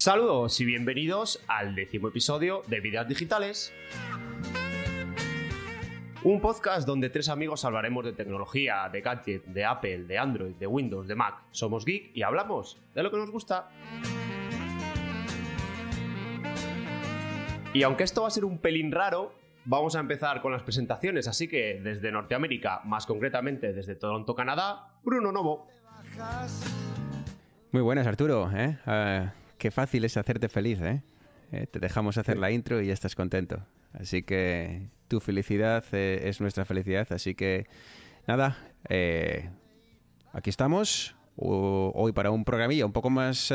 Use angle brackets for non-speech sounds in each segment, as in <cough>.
Saludos y bienvenidos al décimo episodio de Vidas Digitales. Un podcast donde tres amigos hablaremos de tecnología, de gadget, de Apple, de Android, de Windows, de Mac. Somos geek y hablamos de lo que nos gusta. Y aunque esto va a ser un pelín raro, vamos a empezar con las presentaciones, así que desde Norteamérica, más concretamente desde Toronto, Canadá, Bruno Novo. Muy buenas, Arturo. ¿eh? Ah, qué fácil es hacerte feliz, ¿eh? Eh, Te dejamos hacer la intro y ya estás contento. Así que tu felicidad eh, es nuestra felicidad. Así que nada, eh, aquí estamos. o- hoy para un programilla un poco más,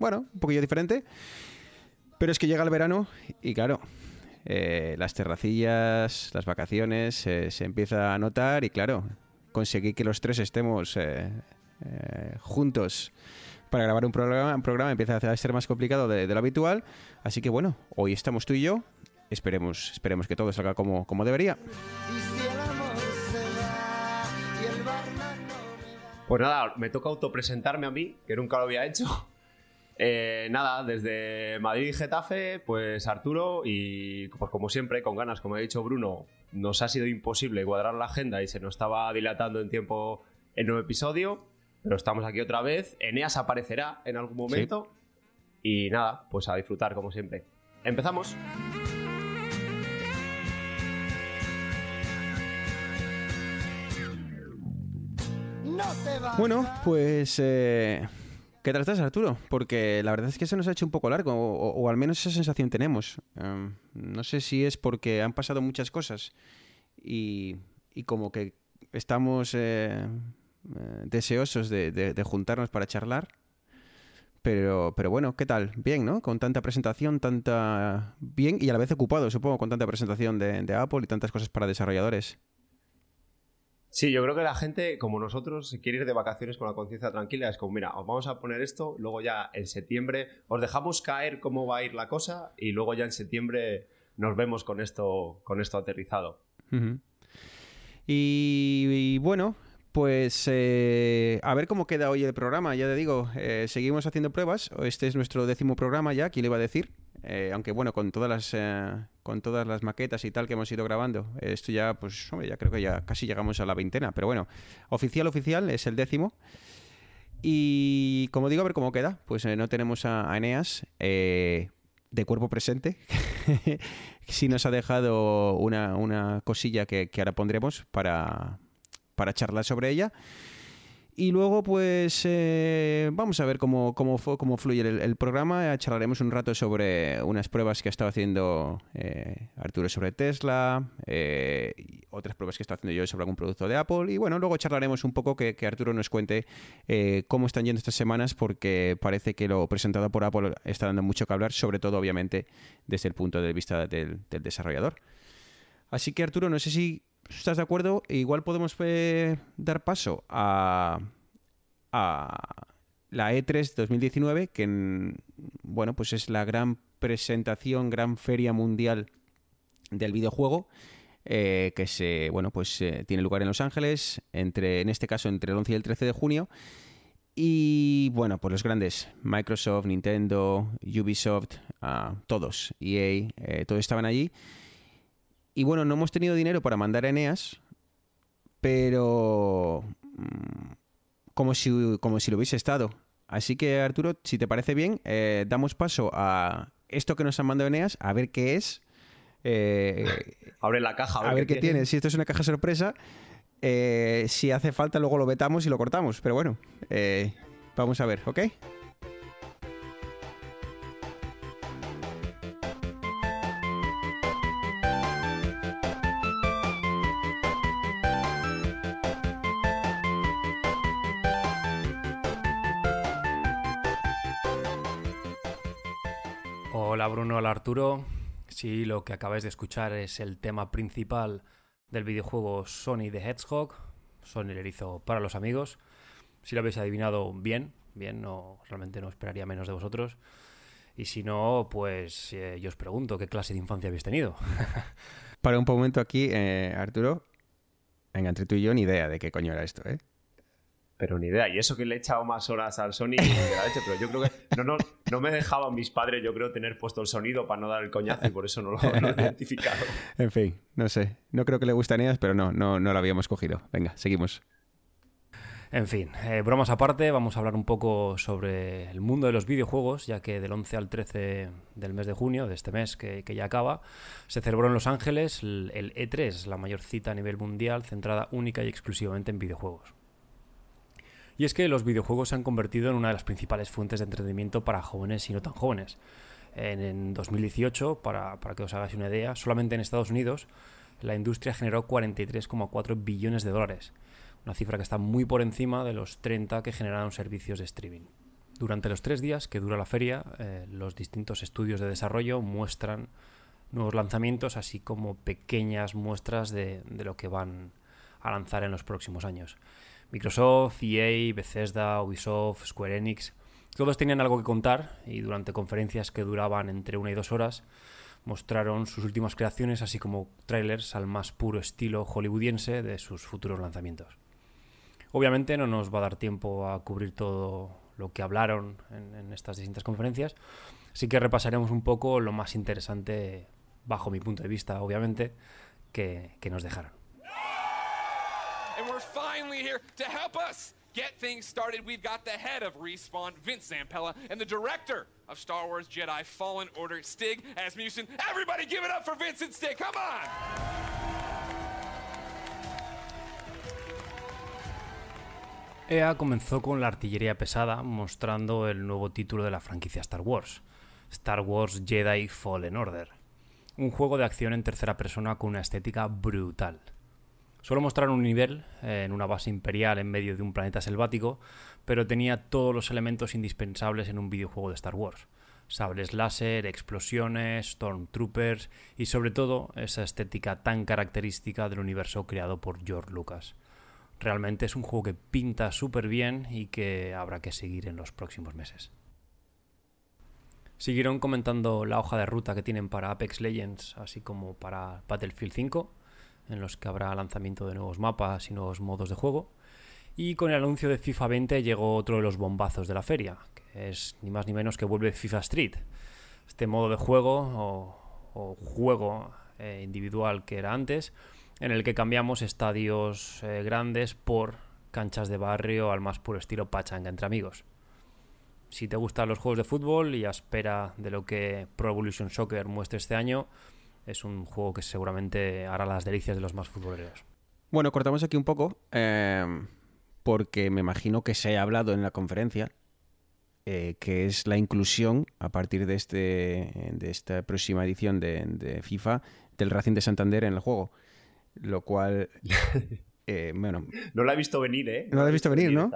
bueno, un poquillo diferente. Pero es que llega el verano y claro, eh, las terracillas, las vacaciones, eh, se empieza a notar y claro, conseguir que los tres estemos eh, juntos para grabar un programa, un programa empieza a ser más complicado de, lo habitual. Así que bueno, hoy estamos tú y yo. Esperemos, esperemos que todo salga como, como debería. Pues nada, me toca autopresentarme a mí, que nunca lo había hecho. <laughs> Eh, nada, desde Madrid y Getafe, pues Arturo y pues como siempre, con ganas, como ha dicho Bruno, nos ha sido imposible cuadrar la agenda y se nos estaba dilatando en tiempo el nuevo episodio, pero estamos aquí otra vez. Eneas aparecerá en algún momento y nada, pues a disfrutar como siempre. Empezamos. Bueno, pues... eh, ¿Qué tal estás, Arturo? Porque la verdad es que se nos ha hecho un poco largo, o, o al menos esa sensación tenemos. Em, no sé si es porque han pasado muchas cosas y, y como que estamos eh, eh, deseosos de, de- de juntarnos para charlar. Pero, pero bueno, ¿qué tal? Bien, ¿no? Con tanta presentación, tanta... Bien y a la vez ocupado, supongo, con tanta presentación de, de Apple y tantas cosas para desarrolladores. Sí, yo creo que la gente, como nosotros, se quiere ir de vacaciones con la conciencia tranquila. Es como, mira, os vamos a poner esto, luego ya en septiembre os dejamos caer cómo va a ir la cosa y luego ya en septiembre nos vemos con esto, con esto aterrizado. Y bueno, pues eh, a ver cómo queda hoy el programa. Ya te digo, eh, seguimos haciendo pruebas. Este es nuestro décimo programa ya, ¿quién le iba a decir? Eh, aunque bueno, con todas las con todas las maquetas y tal que hemos ido grabando, esto ya, pues, hombre, ya creo que ya casi llegamos a la veintena. Pero bueno, oficial, oficial, es el décimo. Y como digo, a ver cómo queda. Pues no tenemos a, a Eneas de cuerpo presente. <laughs> sí nos ha dejado una, una cosilla que, que ahora pondremos para, para charlar sobre ella. Y luego, pues, eh, vamos a ver cómo, cómo, cómo fluye el, programa. Charlaremos un rato sobre unas pruebas que ha estado haciendo eh, Arturo sobre Tesla, eh, otras pruebas que está haciendo yo sobre algún producto de Apple. Y bueno, luego charlaremos un poco que, Arturo nos cuente cómo están yendo estas semanas, porque parece que lo presentado por Apple está dando mucho que hablar, sobre todo, obviamente, desde el punto de vista del desarrollador. Así que Arturo, no sé si estás de acuerdo, igual podemos eh, dar paso a, a la E E3 2019, que en- bueno, pues es la gran presentación, gran feria mundial del videojuego. eh, que se bueno pues eh, tiene lugar en Los Ángeles entre en este caso entre el 11 y el 13 de junio y bueno, pues los grandes, Microsoft, Nintendo, Ubisoft, ah, todos, EA, todos estaban allí. Y bueno, no hemos tenido dinero para mandar a Eneas, pero mm, como si, como si lo hubiese estado. Así que Arturo, si te parece bien, eh, damos paso a esto que nos han mandado Eneas, a ver qué es. eh, Abre la caja, a ver, qué tiene. Si esto es una caja sorpresa, eh, si hace falta luego lo vetamos y lo cortamos. Pero bueno, vamos a ver, ¿ok? Arturo. Sí, lo que acabáis de escuchar es el tema principal del videojuego Sony the Hedgehog, Sony el erizo para los amigos. Si lo habéis adivinado bien, bien, no realmente no esperaría menos de vosotros. Y si no, pues eh, yo os pregunto, ¿qué clase de infancia habéis tenido? <laughs> Para un momento aquí, eh, Arturo. Venga, entre tú y yo, ni idea de qué coño era esto, ¿eh? Pero ni idea. Y eso que le he echado más horas al Sony de la leche, pero yo creo que no, no, no me dejaban mis padres, yo creo, tener puesto el sonido para no dar el coñazo y por eso no lo, no lo he <laughs> identificado. En fin, no sé. No creo que le gustaría, pero no, no, no lo habíamos cogido. Venga, seguimos. En fin, eh, bromas aparte, vamos a hablar un poco sobre el mundo de los videojuegos, ya que del 11 al 13 del mes de junio, de este mes que, que ya acaba, se celebró en Los Ángeles el, el E3, la mayor cita a nivel mundial centrada única y exclusivamente en videojuegos. Y es que los videojuegos se han convertido en una de las principales fuentes de entretenimiento para jóvenes y no tan jóvenes. En, en 2018, para, para que os hagáis una idea, solamente en Estados Unidos la industria generó 43,4 billones de dólares una cifra que está muy por encima de los 30 que generaron servicios de streaming. Durante los tres días que dura la feria, eh, los distintos estudios de desarrollo muestran nuevos lanzamientos, así como pequeñas muestras de, de lo que van a lanzar en los próximos años. Microsoft, EA, Bethesda, Ubisoft, Square Enix, todos tenían algo que contar y durante conferencias que duraban entre una y dos horas mostraron sus últimas creaciones, así como trailers al más puro estilo hollywoodiense de sus futuros lanzamientos. Obviamente no nos va a dar tiempo a cubrir todo lo que hablaron en, estas distintas conferencias, así que repasaremos un poco lo más interesante, bajo mi punto de vista, obviamente, que, que nos dejaron. Finally here to help us get things started. We've got the head of Respawn, Vince Zampella, and the director of Star Wars Jedi Fallen Order, Stig Asmussen. Everybody give it up for Vince and Stig. Come on! EA comenzó con la artillería pesada, mostrando el nuevo título de la franquicia Star Wars, Star Wars Jedi Fallen Order, un juego de acción en tercera persona con una estética brutal. Solo mostraron un nivel eh, en una base imperial en medio de un planeta selvático, pero tenía todos los elementos indispensables en un videojuego de Star Wars. Sables láser, explosiones, Stormtroopers y sobre todo esa estética tan característica del universo creado por George Lucas. Realmente es un juego que pinta súper bien y que habrá que seguir en los próximos meses. Siguieron comentando la hoja de ruta que tienen para Apex Legends, así como para Battlefield 5, en los que habrá lanzamiento de nuevos mapas y nuevos modos de juego. Y con el anuncio de FIFA 20 llegó otro de los bombazos de la feria, que es ni más ni menos que vuelve FIFA Street. Este modo de juego o, juego eh, individual que era antes, en el que cambiamos estadios eh, grandes por canchas de barrio al más puro estilo pachanga entre amigos. Si te gustan los juegos de fútbol y a espera de lo que Pro Evolution Soccer muestre este año, es un juego que seguramente hará las delicias de los más futboleros. Bueno, cortamos aquí un poco, eh, porque me imagino que se ha hablado en la conferencia, eh, que es la inclusión, a partir de, este, de esta próxima edición de, de FIFA, del Racing de Santander en el juego. Lo cual, <laughs> eh, bueno... No la he visto venir, ¿eh? No, la he visto venir, ¿no?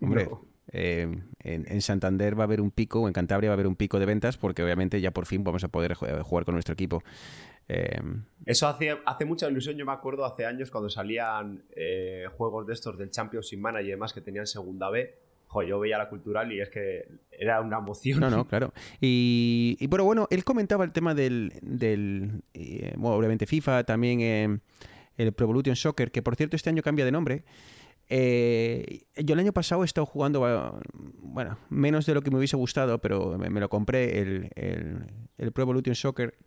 Hombre, no. Eh, en, en, Santander va a haber un pico, o en Cantabria va a haber un pico de ventas, porque obviamente ya por fin vamos a poder jugar con nuestro equipo. Eh... Eso hace, hace mucha ilusión. Yo me acuerdo hace años cuando salían eh, juegos de estos del Championship Manager y demás que tenían segunda B. Jo, yo veía la cultural y es que era una emoción. No, no, <laughs> claro. Y, y bueno, bueno, él comentaba el tema del, del eh, bueno, obviamente FIFA, también eh, el Pro Evolution Soccer, que por cierto este año cambia de nombre. Eh, yo el año pasado he estado jugando, bueno, menos de lo que me hubiese gustado, pero me, lo compré, el, el, Pro Evolution Soccer,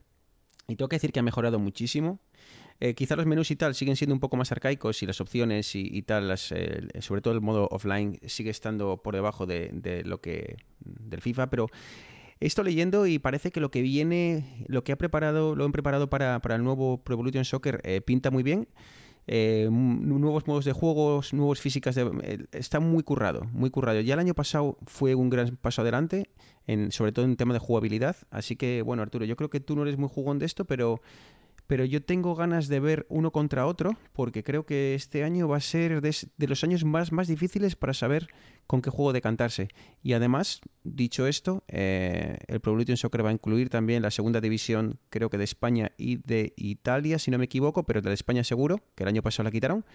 y tengo que decir que ha mejorado muchísimo. Eh, quizá los menús y tal siguen siendo un poco más arcaicos y las opciones y, tal, sobre todo el modo offline, sigue estando por debajo de, de lo que del FIFA, pero he estado leyendo y parece que lo que viene, lo que ha preparado, lo han preparado para, para el nuevo Pro Evolution Soccer eh, pinta muy bien. Eh, nuevos modos de juegos, nuevas físicas, de, está muy currado, muy currado. Ya el año pasado fue un gran paso adelante, en, sobre todo en tema de jugabilidad. Así que, bueno, Arturo, yo creo que tú no eres muy jugón de esto, pero, pero yo tengo ganas de ver uno contra otro, porque creo que este año va a ser de, los años más, más difíciles para saber con qué juego decantarse. Y además, dicho esto, eh, el Pro Evolution Soccer va a incluir también la segunda división, creo que de España y de Italia, si no me equivoco, pero de España seguro, que el año pasado la quitaron.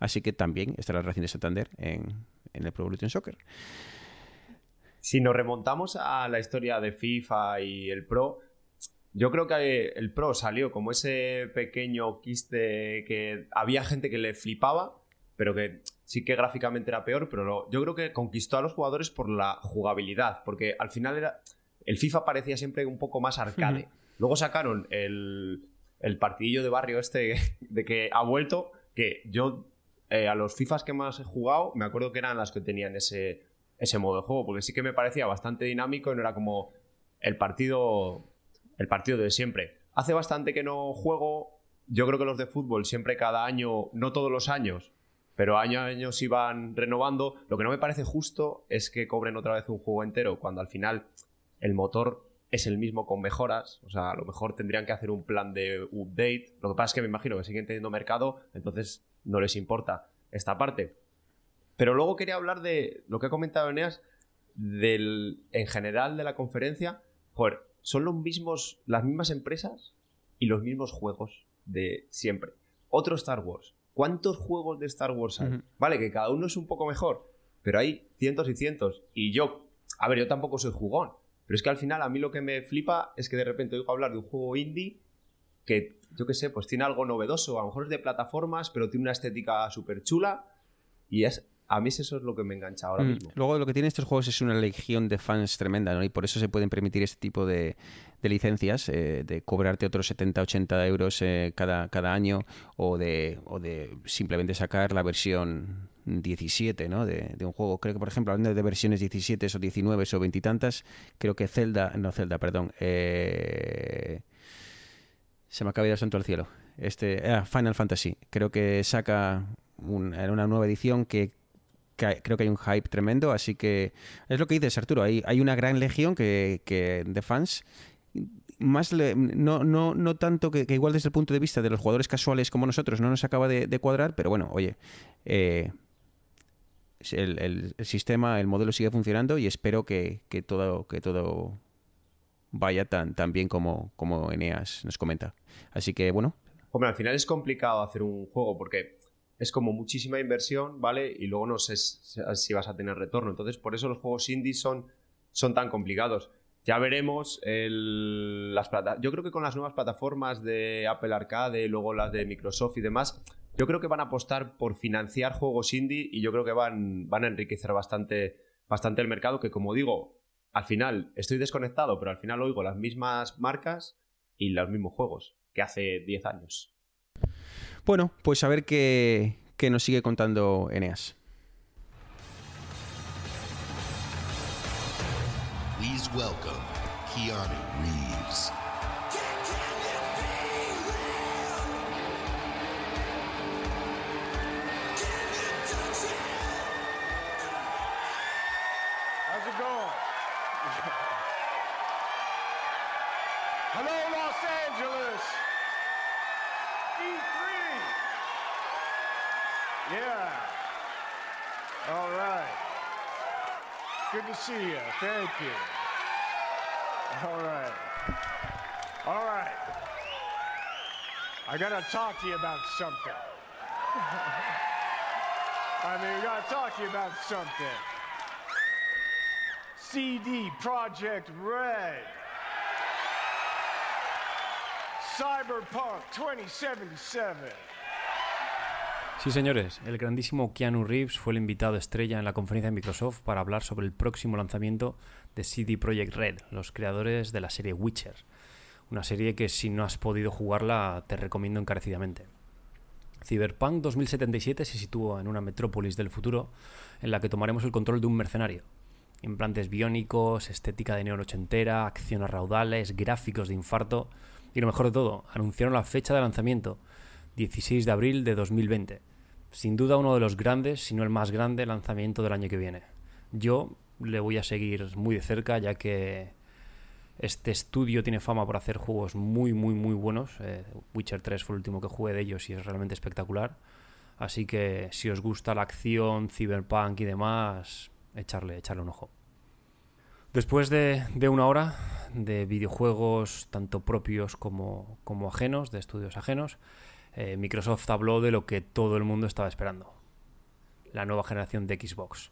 Así que también estará el Racing de Santander en, en el Pro Evolution Soccer. Si nos remontamos a la historia de FIFA y el Pro, yo creo que el Pro salió como ese pequeño quiste que había gente que le flipaba, pero que sí que gráficamente era peor, pero yo creo que conquistó a los jugadores por la jugabilidad, porque al final era el FIFA parecía siempre un poco más arcade. Luego sacaron el, el partidillo de barrio este <laughs> de que ha vuelto, que yo eh, a los FIFAs que más he jugado, me acuerdo que eran las que tenían ese, ese modo de juego, porque sí que me parecía bastante dinámico y no era como el partido, el partido de siempre. Hace bastante que no juego, yo creo que los de fútbol siempre cada año, no todos los años, pero año a año se iban renovando. Lo que no me parece justo es que cobren otra vez un juego entero, cuando al final el motor es el mismo con mejoras. O sea, a lo mejor tendrían que hacer un plan de update. Lo que pasa es que me imagino que siguen teniendo mercado, entonces no les importa esta parte. Pero luego quería hablar de lo que ha comentado Eneas, del, en general de la conferencia. Joder, son los mismos, las mismas empresas y los mismos juegos de siempre. Otro Star Wars. ¿Cuántos juegos de Star Wars hay? Vale, que cada uno es un poco mejor, pero hay cientos y cientos. Y yo, a ver, yo tampoco soy jugón, pero es que al final a mí lo que me flipa es que de repente oigo hablar de un juego indie que, yo qué sé, pues tiene algo novedoso. A lo mejor es de plataformas, pero tiene una estética súper chula. Y es, a mí eso es lo que me engancha ahora mm. mismo. Luego lo que tienen estos juegos es una legión de fans tremenda, ¿no? Y por eso se pueden permitir este tipo de, licencias, eh, de cobrarte otros 70, 80 euros eh, cada, cada año o de, o de simplemente sacar la versión 17 ¿no? de, un juego. Creo que, por ejemplo, hablando de versiones 17 o 19 o veintitantas, creo que Zelda, no Zelda, perdón, eh, se me acaba de ir santo al cielo. Este, ah, Final Fantasy, creo que saca una nueva edición que, creo que hay un hype tremendo, así que es lo que dices, Arturo, hay, hay una gran legión que, que de fans más no, no, no tanto que, igual desde el punto de vista de los jugadores casuales como nosotros no nos acaba de, cuadrar, pero bueno, oye, eh, el, sistema, el modelo sigue funcionando y espero que, todo, que todo vaya tan, tan bien como, como Eneas nos comenta. Así que bueno. Hombre, al final es complicado hacer un juego porque es como muchísima inversión, ¿vale? Y luego no sé si vas a tener retorno. Entonces, por eso los juegos indie son, son tan complicados. Ya veremos las Yo creo que con las nuevas plataformas de Apple Arcade, luego las de Microsoft y demás, yo creo que van a apostar por financiar juegos indie y yo creo que van, van a enriquecer bastante, bastante el mercado, que como digo, al final estoy desconectado, pero al final oigo las mismas marcas y los mismos juegos que hace 10 años. Bueno, pues a ver qué, qué nos sigue contando Eneas. Please welcome Keanu Reeves. See you. Thank you. All right. All right. I got to talk to you about something. <laughs> I mean, we got to talk to you about something. CD Project Red. Cyberpunk 2077. Sí, señores, el grandísimo Keanu Reeves fue el invitado estrella en la conferencia de Microsoft para hablar sobre el próximo lanzamiento de CD Projekt Red, los creadores de la serie Witcher. Una serie que si no has podido jugarla te recomiendo encarecidamente. Cyberpunk 2077 se sitúa en una metrópolis del futuro en la que tomaremos el control de un mercenario. Implantes biónicos, estética de neón ochentera, acción a raudales, gráficos de infarto y lo mejor de todo, anunciaron la fecha de lanzamiento, 16 de abril de 2020 sin duda uno de los grandes, si no el más grande lanzamiento del año que viene. Yo le voy a seguir muy de cerca ya que este estudio tiene fama por hacer juegos muy, muy, muy buenos. Eh, Witcher 3 fue el último que jugué de ellos y es realmente espectacular. Así que si os gusta la acción, cyberpunk y demás, echarle, echarle un ojo. Después de, de una hora de videojuegos tanto propios como, como ajenos, de estudios ajenos, eh, Microsoft habló de lo que todo el mundo estaba esperando, la nueva generación de Xbox.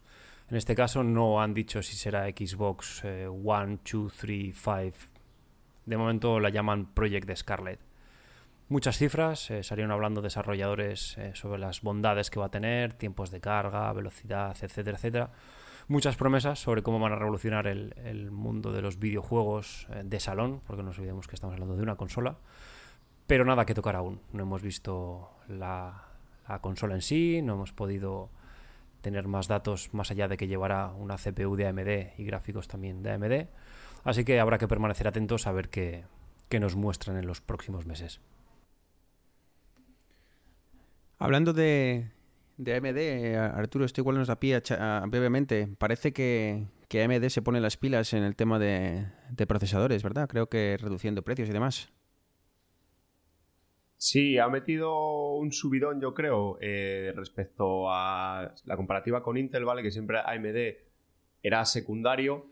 En este caso no han dicho si será Xbox eh, One, 2, 3, 5. De momento la llaman Project Scarlet. muchas cifras, eh, salieron hablando desarrolladores eh, sobre las bondades que va a tener, tiempos de carga, velocidad, etcétera, etcétera. Muchas promesas sobre cómo van a revolucionar el, mundo de los videojuegos de salón, porque no nos olvidemos que estamos hablando de una consola, pero nada que tocar aún. No hemos visto la, la consola en sí, no hemos podido tener más datos más allá de que llevará una CPU de AMD y gráficos también de AMD. Así que habrá que permanecer atentos a ver qué, qué nos muestran en los próximos meses. Hablando de, de AMD, Arturo, esto igual nos da pie brevemente. Parece que, que, AMD se pone las pilas en el tema de, de, procesadores, ¿verdad? Creo que reduciendo precios y demás. Sí, ha metido un subidón, yo creo, eh, respecto a la comparativa con Intel, ¿vale? Que siempre AMD era secundario.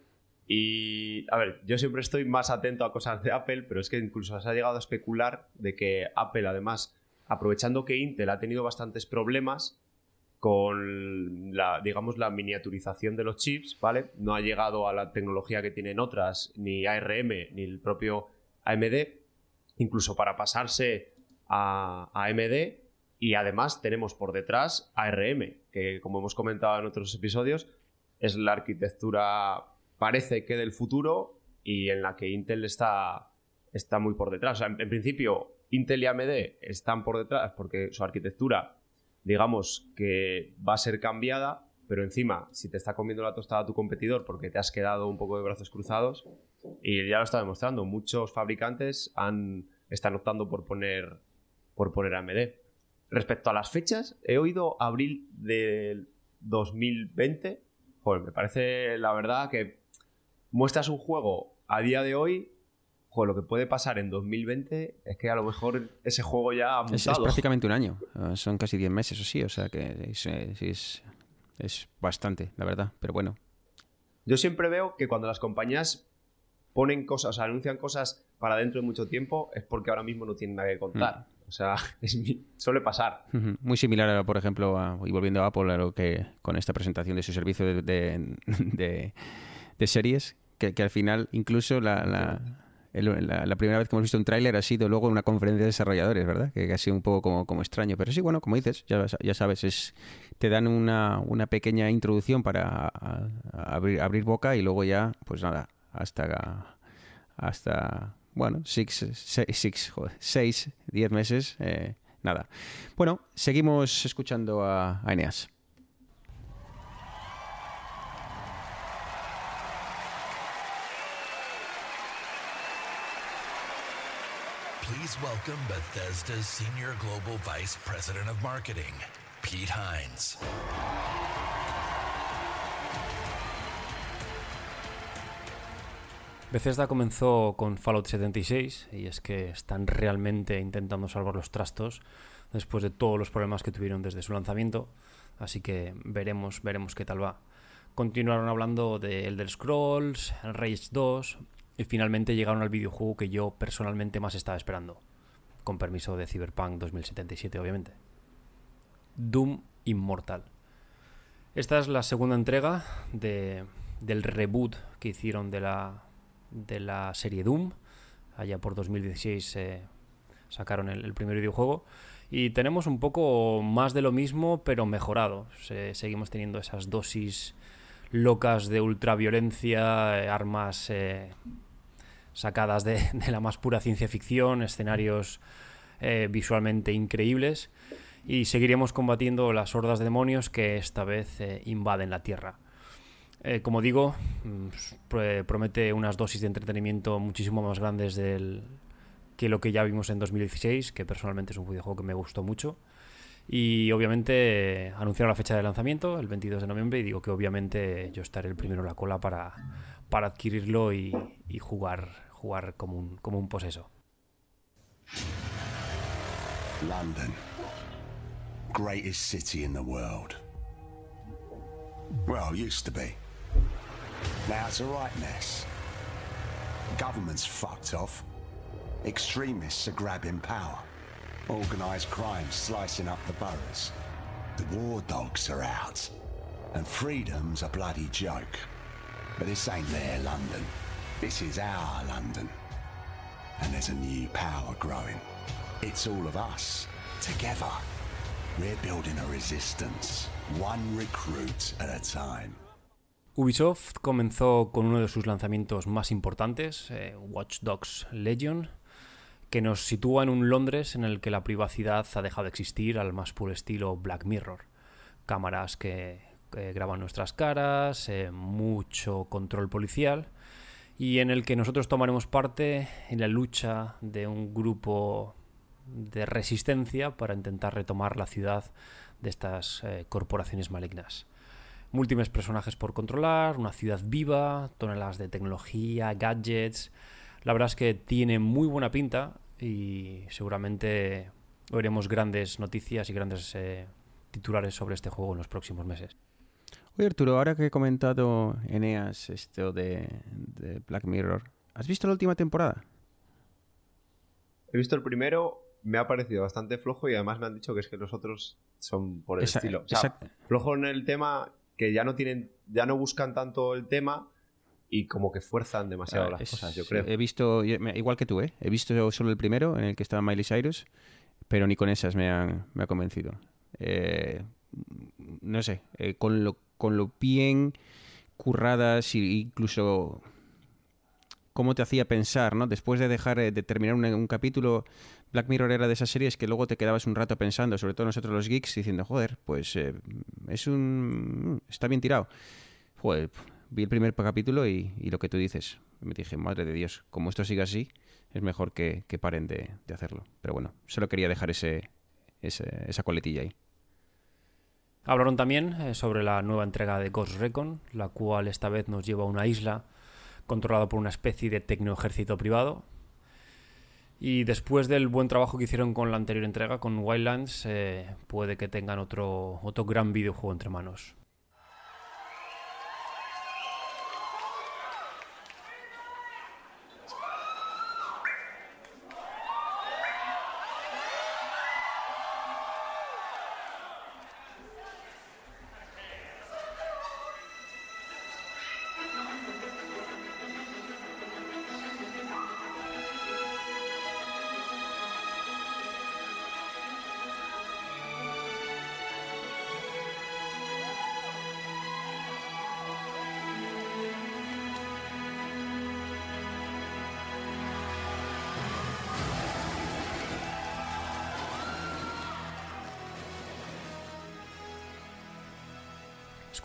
Y, a ver, yo siempre estoy más atento a cosas de Apple, pero es que incluso se ha llegado a especular de que Apple, además, aprovechando que Intel ha tenido bastantes problemas con la, digamos, la miniaturización de los chips, ¿vale? No ha llegado a la tecnología que tienen otras, ni ARM, ni el propio AMD, incluso para pasarse a, AMD y además tenemos por detrás ARM, que como hemos comentado en otros episodios, es la arquitectura, parece que del futuro y en la que Intel está, está muy por detrás. en, principio, Intel y AMD están por detrás porque su arquitectura, digamos que va a ser cambiada, pero encima, si te está comiendo la tostada tu competidor porque te has quedado un poco de brazos cruzados, y ya lo está demostrando, muchos fabricantes están optando por poner por poner AMD. Respecto a las fechas, he oído abril del 2020. Joder, me parece la verdad que muestras un juego a día de hoy. Joder, lo que puede pasar en 2020 es que a lo mejor ese juego ya ha mutado. Es, prácticamente un año. Ah, son casi 10 meses o sí. O sea que es, es, es bastante, la verdad. Pero bueno. Yo siempre veo que cuando las compañías ponen cosas, o sea, anuncian cosas para dentro de mucho tiempo, es porque ahora mismo no tienen nada que contar. Mm. O sea, <laughs> suele pasar. Muy similar, por ejemplo, y volviendo a Apple, a lo que con esta presentación de su servicio de, de, series, que, al final incluso la, la, primera vez que hemos visto un tráiler ha sido luego una conferencia de desarrolladores, ¿verdad? Que, ha sido un poco como, como extraño. Pero sí, bueno, como dices, ya, ya sabes, es te dan una, una pequeña introducción para abrir, abrir boca y luego ya, pues nada, hasta hasta bueno, six, six, seis, diez meses, eh, nada. Bueno, seguimos escuchando a, a. Please welcome Bethesda's Senior Global Vice President of Marketing, Pete Hines. Bethesda comenzó con Fallout 76 y es que están realmente intentando salvar los trastos después de todos los problemas que tuvieron desde su lanzamiento, así que veremos, veremos qué tal va. Continuaron hablando de Elder Scrolls, Rage 2 y finalmente llegaron al videojuego que yo personalmente más estaba esperando, con permiso de Cyberpunk 2077 obviamente. Doom Immortal. Esta es la segunda entrega de, del reboot que hicieron de la de la serie Doom. Allá por 2016 eh, sacaron el, primer videojuego. Y tenemos un poco más de lo mismo, pero mejorado. seguimos teniendo esas dosis locas de ultraviolencia, eh, armas eh, sacadas de, <laughs> la más pura ciencia ficción, escenarios visualmente increíbles. Y seguiremos combatiendo las hordas de demonios que esta vez invaden la Tierra. Eh, como digo, mm, promete unas dosis de entretenimiento muchísimo más grandes del, que lo que ya vimos en 2016, que personalmente es un videojuego que me gustó mucho. Y obviamente anunciaron la fecha de lanzamiento, el 22 de noviembre, y digo que obviamente yo estaré el primero en la cola para, para adquirirlo y, jugar, jugar como un, como un poseso. London, greatest city in the world. Well, used to. Now it's a right mess. Government's fucked off. Extremists are grabbing power. Organised crime slicing up the boroughs. The war dogs are out. And freedom's a bloody joke. But this ain't their London. This is our London. And there's a new power growing. It's all of us, together. We're building a resistance, one recruit at a time. Ubisoft comenzó con uno de sus lanzamientos más importantes, eh, Watch Dogs Legion, que nos sitúa en un Londres en el que la privacidad ha dejado de existir al más puro estilo Black Mirror. Cámaras que, graban nuestras caras, eh, mucho control policial y en el que nosotros tomaremos parte en la lucha de un grupo de resistencia para intentar retomar la ciudad de estas eh, corporaciones malignas. Múltiples personajes por controlar, una ciudad viva, toneladas de tecnología, gadgets. La verdad es que tiene muy buena pinta y seguramente veremos grandes noticias y grandes eh, titulares sobre este juego en los próximos meses. Oye Arturo, ahora que he comentado Eneas esto de, de Black Mirror, ¿has visto la última temporada? He visto el primero, me ha parecido bastante flojo y además me han dicho que es que los otros son por el Esa- estilo. O sea, exacto. flojo en el tema que ya no tienen, ya no buscan tanto el tema y como que fuerzan demasiado Ah, las es- cosas, yo creo. He visto, igual que tú, ¿eh? He visto solo el primero, en el que estaba Miley Cyrus, pero ni con esas me han, me ha convencido. Eh, no sé, eh, con, lo, con lo bien curradas e incluso cómo te hacía pensar, ¿no? Después de dejar eh, de terminar un, capítulo, Black Mirror era de esas series que luego te quedabas un rato pensando, sobre todo nosotros los geeks, diciendo, joder, pues eh, es un... está bien tirado. Joder, vi el primer capítulo y, lo que tú dices, me dije, madre de Dios, como esto siga así, es mejor que, que paren de, de hacerlo. Pero bueno, solo quería dejar ese, ese- esa coletilla ahí. Hablaron también eh, sobre la nueva entrega de Ghost Recon, la cual esta vez nos lleva a una isla controlada por una especie de tecnoejército privado. Y después del buen trabajo que hicieron con la anterior entrega, con Wildlands, eh, puede que tengan otro, otro gran videojuego entre manos.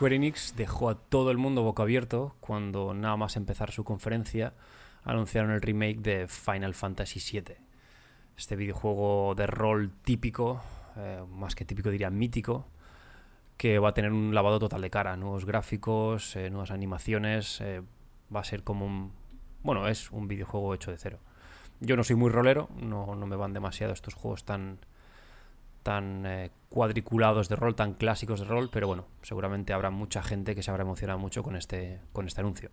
Square Enix dejó a todo el mundo boca abierto cuando nada más empezar su conferencia anunciaron el remake de Final Fantasy VII. Este videojuego de rol típico, eh, más que típico diría mítico, que va a tener un lavado total de cara, nuevos gráficos, eh, nuevas animaciones, eh, va a ser como un... Bueno, es un videojuego hecho de cero. Yo no soy muy rolero, no, no me van demasiado estos juegos tan, tan cuadriculados de rol, tan clásicos de rol, pero bueno, seguramente habrá mucha gente que se habrá emocionado mucho con este, con este anuncio.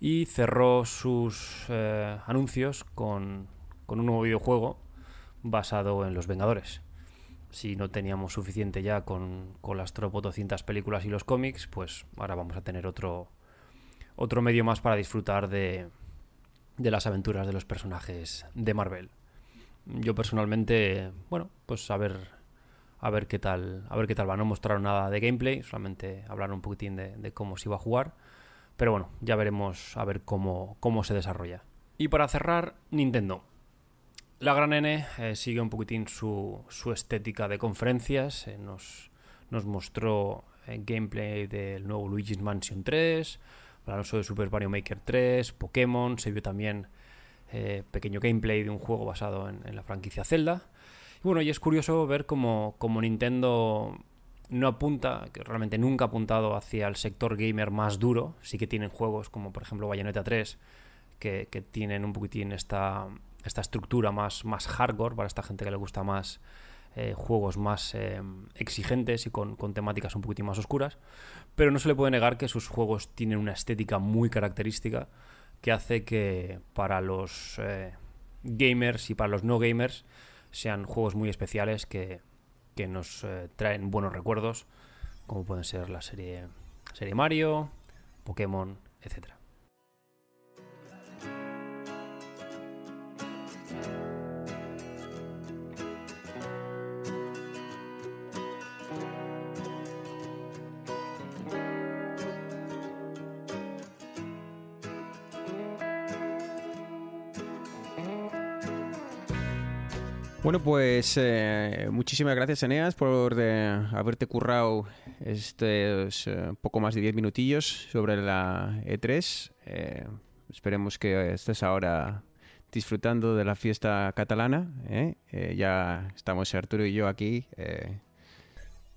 Y cerró sus eh, anuncios con, con un nuevo videojuego basado en Los Vengadores. Si no teníamos suficiente ya con, con las tropotocientas películas y los cómics, pues ahora vamos a tener otro, otro medio más para disfrutar de, de las aventuras de los personajes de Marvel yo personalmente, bueno, pues a ver a ver qué tal, a ver qué tal va. No mostraron nada de gameplay, solamente hablaron un poquitín de, de cómo se iba a jugar. Pero bueno, ya veremos a ver cómo, cómo se desarrolla. Y para cerrar, Nintendo. La gran N eh, sigue un poquitín su, su estética de conferencias. eh, nos, nos mostró eh, gameplay del nuevo Luigi's Mansion 3, hablaron sobre Super Mario Maker 3, Pokémon, se vio también pequeño gameplay de un juego basado en, en la franquicia Zelda. Bueno, y es curioso ver cómo, cómo Nintendo no apunta, que realmente nunca ha apuntado hacia el sector gamer más duro. Sí que tienen juegos como por ejemplo Bayonetta 3, que, que tienen un poquitín esta, esta estructura más, más hardcore para esta gente que le gusta más eh, juegos más eh, exigentes y con, con temáticas un poquitín más oscuras. Pero no se le puede negar que sus juegos tienen una estética muy característica que hace que para los eh, gamers y para los no gamers sean juegos muy especiales que, que nos eh, traen buenos recuerdos, como pueden ser la serie, serie Mario, Pokémon, etcétera. Bueno, pues eh, muchísimas gracias, Eneas, por eh, haberte currado estos eh, poco más de 10 minutillos sobre la E3. Eh, esperemos que estés ahora disfrutando de la fiesta catalana. ya estamos Arturo y yo aquí.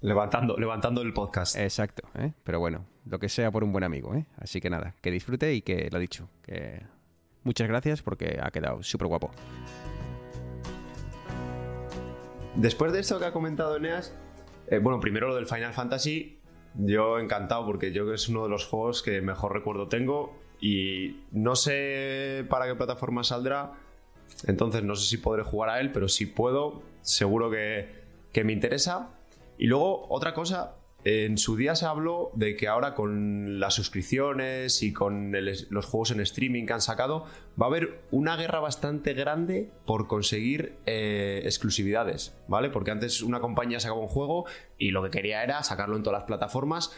Levantando, levantando el podcast. exacto, ¿eh? pero bueno, lo que sea por un buen amigo. Así que nada, que disfrute y que lo dicho. Que muchas gracias porque ha quedado súper guapo. Después de esto que ha comentado Eneas, eh, bueno, primero lo del Final Fantasy, yo encantado porque yo creo que es uno de los juegos que mejor recuerdo tengo y no sé para qué plataforma saldrá, entonces no sé si podré jugar a él, pero si puedo, seguro que, que me interesa. Y luego, otra cosa, en su día se habló de que ahora con las suscripciones y con los juegos en streaming que han sacado, va a haber una guerra bastante grande por conseguir eh, exclusividades, ¿vale? Porque antes una compañía sacaba un juego y lo que quería era sacarlo en todas las plataformas,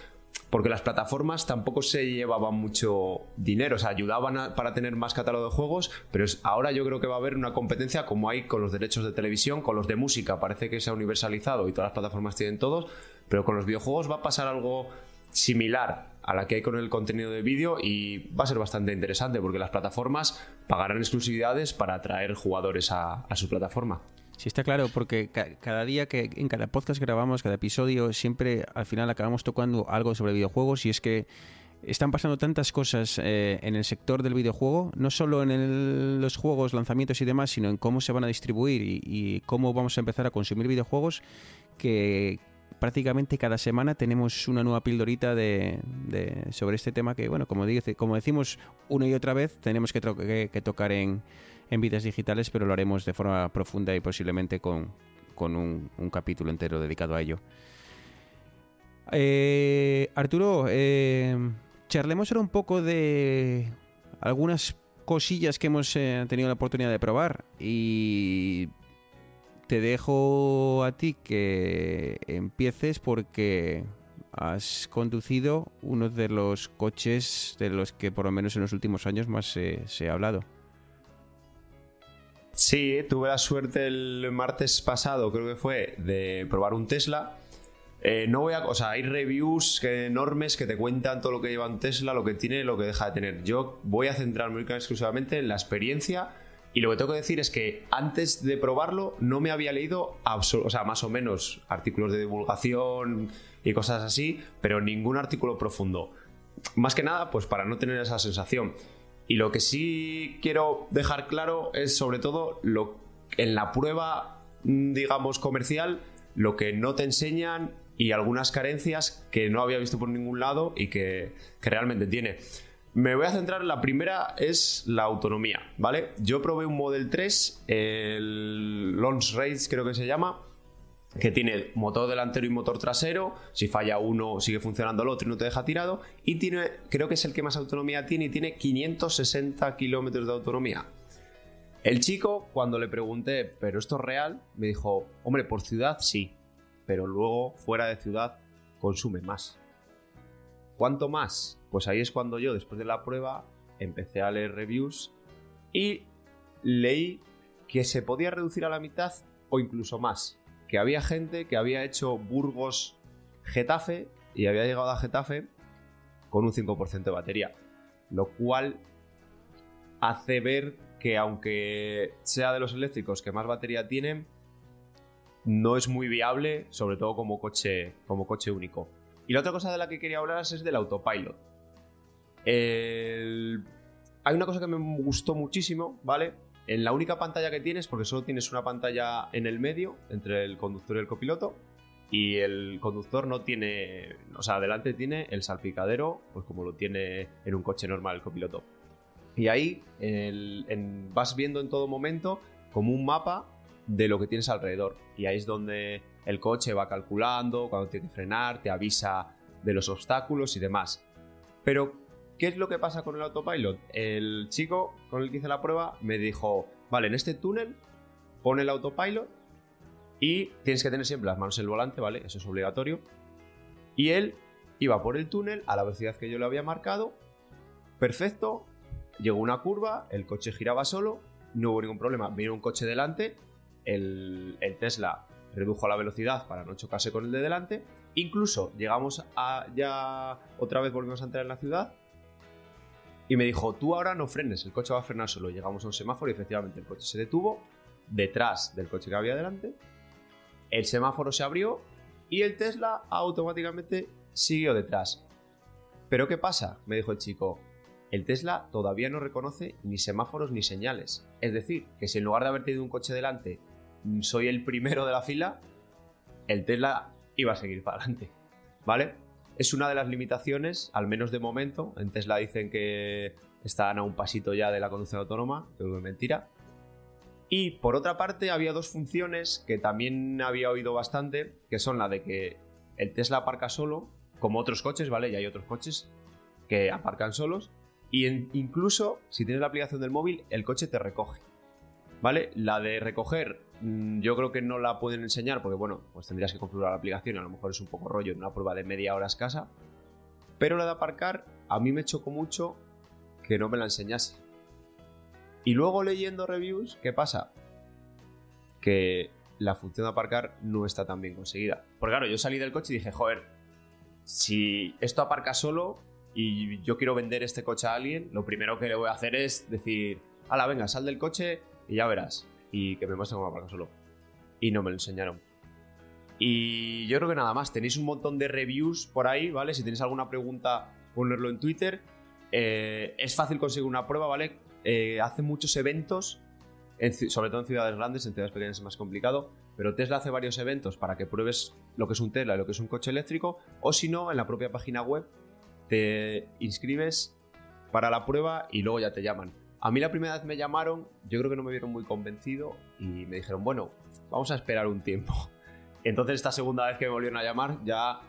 porque las plataformas tampoco se llevaban mucho dinero, o sea, ayudaban para tener más catálogo de juegos, pero ahora yo creo que va a haber una competencia como hay con los derechos de televisión, con los de música, parece que se ha universalizado y todas las plataformas tienen todos, pero con los videojuegos va a pasar algo similar a la que hay con el contenido de vídeo y va a ser bastante interesante porque las plataformas pagarán exclusividades para atraer jugadores a, su plataforma. Sí, está claro, porque ca- cada día que en cada podcast que grabamos, cada episodio, siempre al final acabamos tocando algo sobre videojuegos y es que están pasando tantas cosas eh, en el sector del videojuego, no solo en los juegos, lanzamientos y demás, sino en cómo se van a distribuir y, y cómo vamos a empezar a consumir videojuegos, que prácticamente cada semana tenemos una nueva pildorita de, sobre este tema que, bueno, como, dice, como decimos una y otra vez, tenemos que, que- tocar en, en vidas digitales, pero lo haremos de forma profunda y posiblemente con, con un, un capítulo entero dedicado a ello. Eh, Arturo, eh, charlemos ahora un poco de algunas cosillas que hemos eh, tenido la oportunidad de probar y te dejo a ti que empieces porque has conducido uno de los coches de los que por lo menos en los últimos años más se- ha hablado. Sí, tuve la suerte el martes pasado, creo que fue, de probar un Tesla. Eh, no voy a. O sea, hay reviews enormes que te cuentan todo lo que lleva un Tesla, lo que tiene lo que deja de tener. Yo voy a centrarme exclusivamente en la experiencia. Y lo que tengo que decir es que antes de probarlo no me había leído, o sea, más o menos artículos de divulgación y cosas así, pero ningún artículo profundo. Más que nada, pues para no tener esa sensación. Y lo que sí quiero dejar claro es sobre todo lo en la prueba, digamos, comercial, lo que no te enseñan y algunas carencias que no había visto por ningún lado y que, que realmente tiene. Me voy a centrar en la primera, es la autonomía, ¿vale? Yo probé un Model 3, el Launch Race creo que se llama, que tiene motor delantero y motor trasero. Si falla uno, sigue funcionando el otro y no te deja tirado. Y tiene, creo que es el que más autonomía tiene y tiene 560 kilómetros de autonomía. El chico, cuando le pregunté, ¿pero esto es real? Me dijo, hombre, por ciudad sí, pero luego fuera de ciudad consume más. ¿Cuánto más? Pues ahí es cuando yo, después de la prueba, empecé a leer reviews y leí que se podía reducir a la mitad o incluso más. Que había gente que había hecho Burgos Getafe y había llegado a Getafe con un 5% de batería. Lo cual hace ver que aunque sea de los eléctricos que más batería tienen, no es muy viable, sobre todo como coche, como coche único. Y la otra cosa de la que quería hablar es del autopilot. Hay una cosa que me gustó muchísimo, ¿vale? En la única pantalla que tienes, porque solo tienes una pantalla en el medio, entre el conductor y el copiloto, y el conductor no tiene, o sea, adelante tiene el salpicadero, pues como lo tiene en un coche normal el copiloto. Y ahí vas viendo en todo momento como un mapa de lo que tienes alrededor. Y ahí es donde el coche va calculando, cuando tiene que frenar, te avisa de los obstáculos y demás. Pero, ¿qué es lo que pasa con el autopilot? El chico con el que hice la prueba me dijo, vale, en este túnel pone el autopilot y tienes que tener siempre las manos en el volante, ¿vale? Eso es obligatorio. Y él iba por el túnel a la velocidad que yo le había marcado. Perfecto. Llegó una curva, el coche giraba solo, no hubo ningún problema. Vino un coche delante el, Tesla redujo la velocidad para no chocarse con el de delante. Incluso llegamos a ya otra vez volvimos a entrar en la ciudad y me dijo, tú ahora no frenes, el coche va a frenar solo. Llegamos a un semáforo y efectivamente el coche se detuvo detrás del coche que había delante. El semáforo se abrió y el Tesla automáticamente siguió detrás. Pero ¿qué pasa? Me dijo el chico. El Tesla todavía no reconoce ni semáforos ni señales. Es decir, que si en lugar de haber tenido un coche delante soy el primero de la fila, el Tesla iba a seguir para adelante. ¿Vale? Es una de las limitaciones, al menos de momento. En Tesla dicen que están a un pasito ya de la conducción autónoma, que es mentira. Y por otra parte, había dos funciones que también había oído bastante, que son la de que el Tesla aparca solo, como otros coches, ¿vale? Y hay otros coches que aparcan solos. Y incluso, si tienes la aplicación del móvil, el coche te recoge. ¿Vale? La de recoger Mm, yo creo que no la pueden enseñar porque, bueno, pues tendrías que configurar la aplicación, a lo mejor es un poco rollo en una prueba de media hora escasa. Pero la de aparcar, a mí me chocó mucho que no me la enseñase. Y luego leyendo reviews, ¿qué pasa? Que la función de aparcar no está tan bien conseguida. Porque claro, yo salí del coche y dije, joder, si esto aparca solo y yo quiero vender este coche a alguien, lo primero que le voy a hacer es decir, hala, venga, sal del coche y ya verás y que me muestren cómo aparcar solo. Y no me lo enseñaron. Y yo creo que nada más. Tenéis un montón de reviews por ahí, ¿vale? Si tenéis alguna pregunta, ponerlo en Twitter. Eh, es fácil conseguir una prueba, ¿vale? Eh, hace muchos eventos, sobre todo en ciudades grandes, en ciudades pequeñas es más complicado. Pero Tesla hace varios eventos para que pruebes lo que es un Tesla y lo que es un coche eléctrico. O si no, en la propia página web te inscribes para la prueba y luego ya te llaman. A mí la primera vez me llamaron, yo creo que no me vieron muy convencido y me dijeron, bueno, vamos a esperar un tiempo. <laughs> Entonces esta segunda vez que me volvieron a llamar ya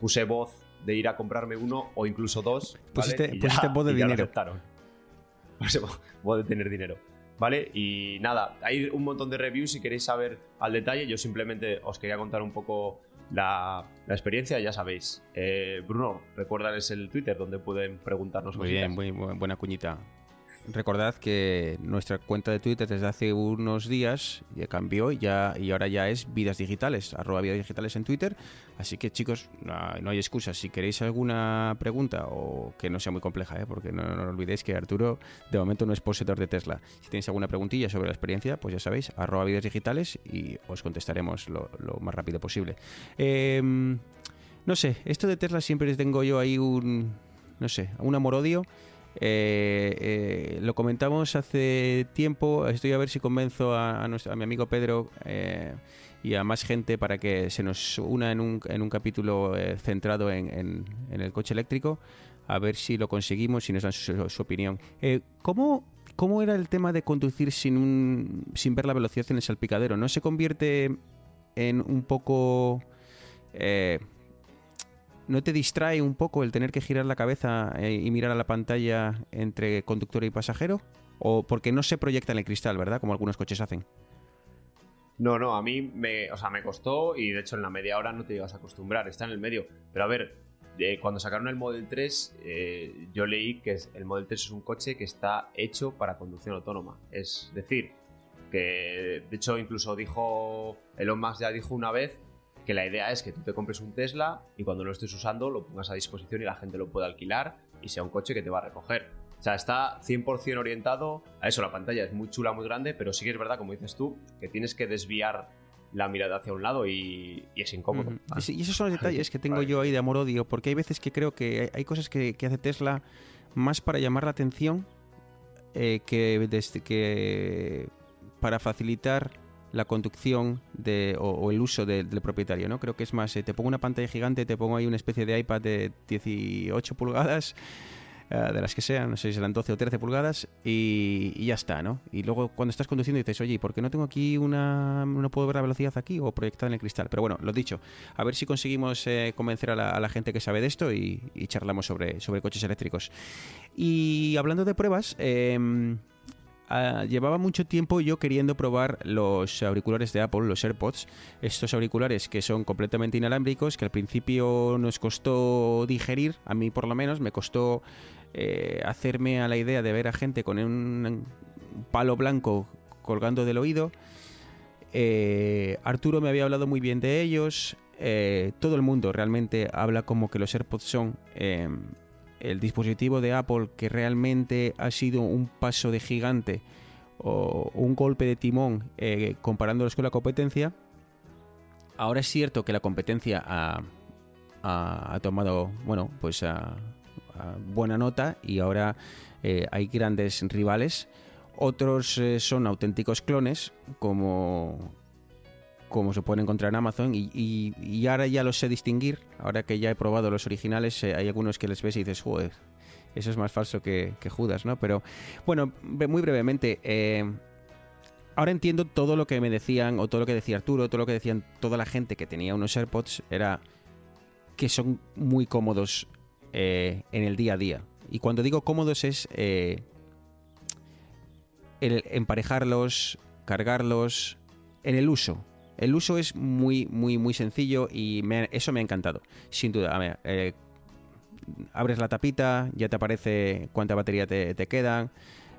puse voz de ir a comprarme uno o incluso dos. Pusiste, voz de dinero. <laughs> Puse voz de tener dinero. ¿Vale? Y nada, hay un montón de reviews si queréis saber al detalle. Yo simplemente os quería contar un poco la, experiencia, ya sabéis. Eh, Bruno, recuérdales el Twitter donde pueden preguntarnos Muy bien, muy buena cuñita recordad que nuestra cuenta de Twitter desde hace unos días ya cambió ya, y ahora ya es Vidas Digitales, arroba Vidas Digitales en Twitter. Así que chicos, no, hay excusas. Si queréis alguna pregunta o que no sea muy compleja, ¿eh? porque no, olvidéis que Arturo de momento no es poseedor de Tesla. Si tenéis alguna preguntilla sobre la experiencia, pues ya sabéis, arroba Vidas Digitales y os contestaremos lo, más rápido posible. Em, no sé, esto de Tesla siempre tengo yo ahí un, no sé, un amor-odio. Eh, eh, lo comentamos hace tiempo. Estoy a ver si convenzo a, mi amigo Pedro eh, y a más gente para que se nos una en un, capítulo centrado en, el coche eléctrico. A ver si lo conseguimos, si nos dan su, opinión. ¿cómo, ¿Cómo era el tema de conducir sin, un, sin ver la velocidad en el salpicadero? ¿No se convierte en un poco ¿No te distrae un poco el tener que girar la cabeza eh, y mirar a la pantalla entre conductor y pasajero? ¿O porque no se proyecta en el cristal, verdad? Como algunos coches hacen. No, no, a mí me, o sea, me costó y de hecho en la media hora no te ibas a acostumbrar, está en el medio. Pero a ver, cuando sacaron el Model 3, eh, yo leí que el Model 3 es un coche que está hecho para conducción autónoma. Es decir, que de hecho incluso dijo, Elon Musk ya dijo una vez que la idea es que tú te compres un Tesla y cuando lo estés usando lo pongas a disposición y la gente lo pueda alquilar y sea un coche que te va a recoger. O sea, está 100% orientado a eso. La pantalla es muy chula, muy grande, pero sí que es verdad, como dices tú, que tienes que desviar la mirada hacia un lado y, es incómodo. Y esos son los detalles que tengo yo ahí de amor-odio, porque hay veces que creo que hay cosas que, hace Tesla más para llamar la atención eh, que, desde, que para facilitar la conducción de, o, el uso del propietario, ¿no? Creo que es más, eh, te pongo una pantalla gigante, te pongo ahí una especie de iPad de 18 pulgadas, eh, de las que sean, no sé si serán 12 o 13 pulgadas, y, ya está, ¿no? Y luego cuando estás conduciendo dices, oye, ¿por qué no tengo aquí una... no puedo ver la velocidad aquí o proyectada en el cristal? Pero bueno, lo dicho, a ver si conseguimos eh, convencer a la, gente que sabe de esto y, y, charlamos sobre, sobre coches eléctricos. Y hablando de pruebas, eh, Ah, llevaba mucho tiempo yo queriendo probar los auriculares de Apple, los AirPods, estos auriculares que son completamente inalámbricos, que al principio nos costó digerir, a mí por lo menos, me costó eh, hacerme a la idea de ver a gente con un palo blanco colgando del oído. Eh, Arturo me había hablado muy bien de ellos. Eh, todo el mundo realmente habla como que los AirPods son eh, el dispositivo de Apple que realmente ha sido un paso de gigante o un golpe de timón eh, comparándolos con la competencia. Ahora es cierto que la competencia ha, ha- tomado, bueno, pues buena nota y ahora eh, hay grandes rivales. Otros eh, son auténticos clones, como, como se puede encontrar en Amazon, y, y- y ahora ya los sé distinguir. Ahora que ya he probado los originales, eh, hay algunos que les ves y dices, joder, eso es más falso que, Judas, ¿no? Pero bueno, muy brevemente, eh, ahora entiendo todo lo que me decían, o todo lo que decía Arturo, todo lo que decían toda la gente que tenía unos AirPods, era que son muy cómodos eh, en el día a día. Y cuando digo cómodos es el emparejarlos, cargarlos, en el uso. El uso es muy, muy, muy sencillo y me- eso me ha encantado. Sin duda, a ver, eh, abres la tapita, ya te aparece cuánta batería te, quedan,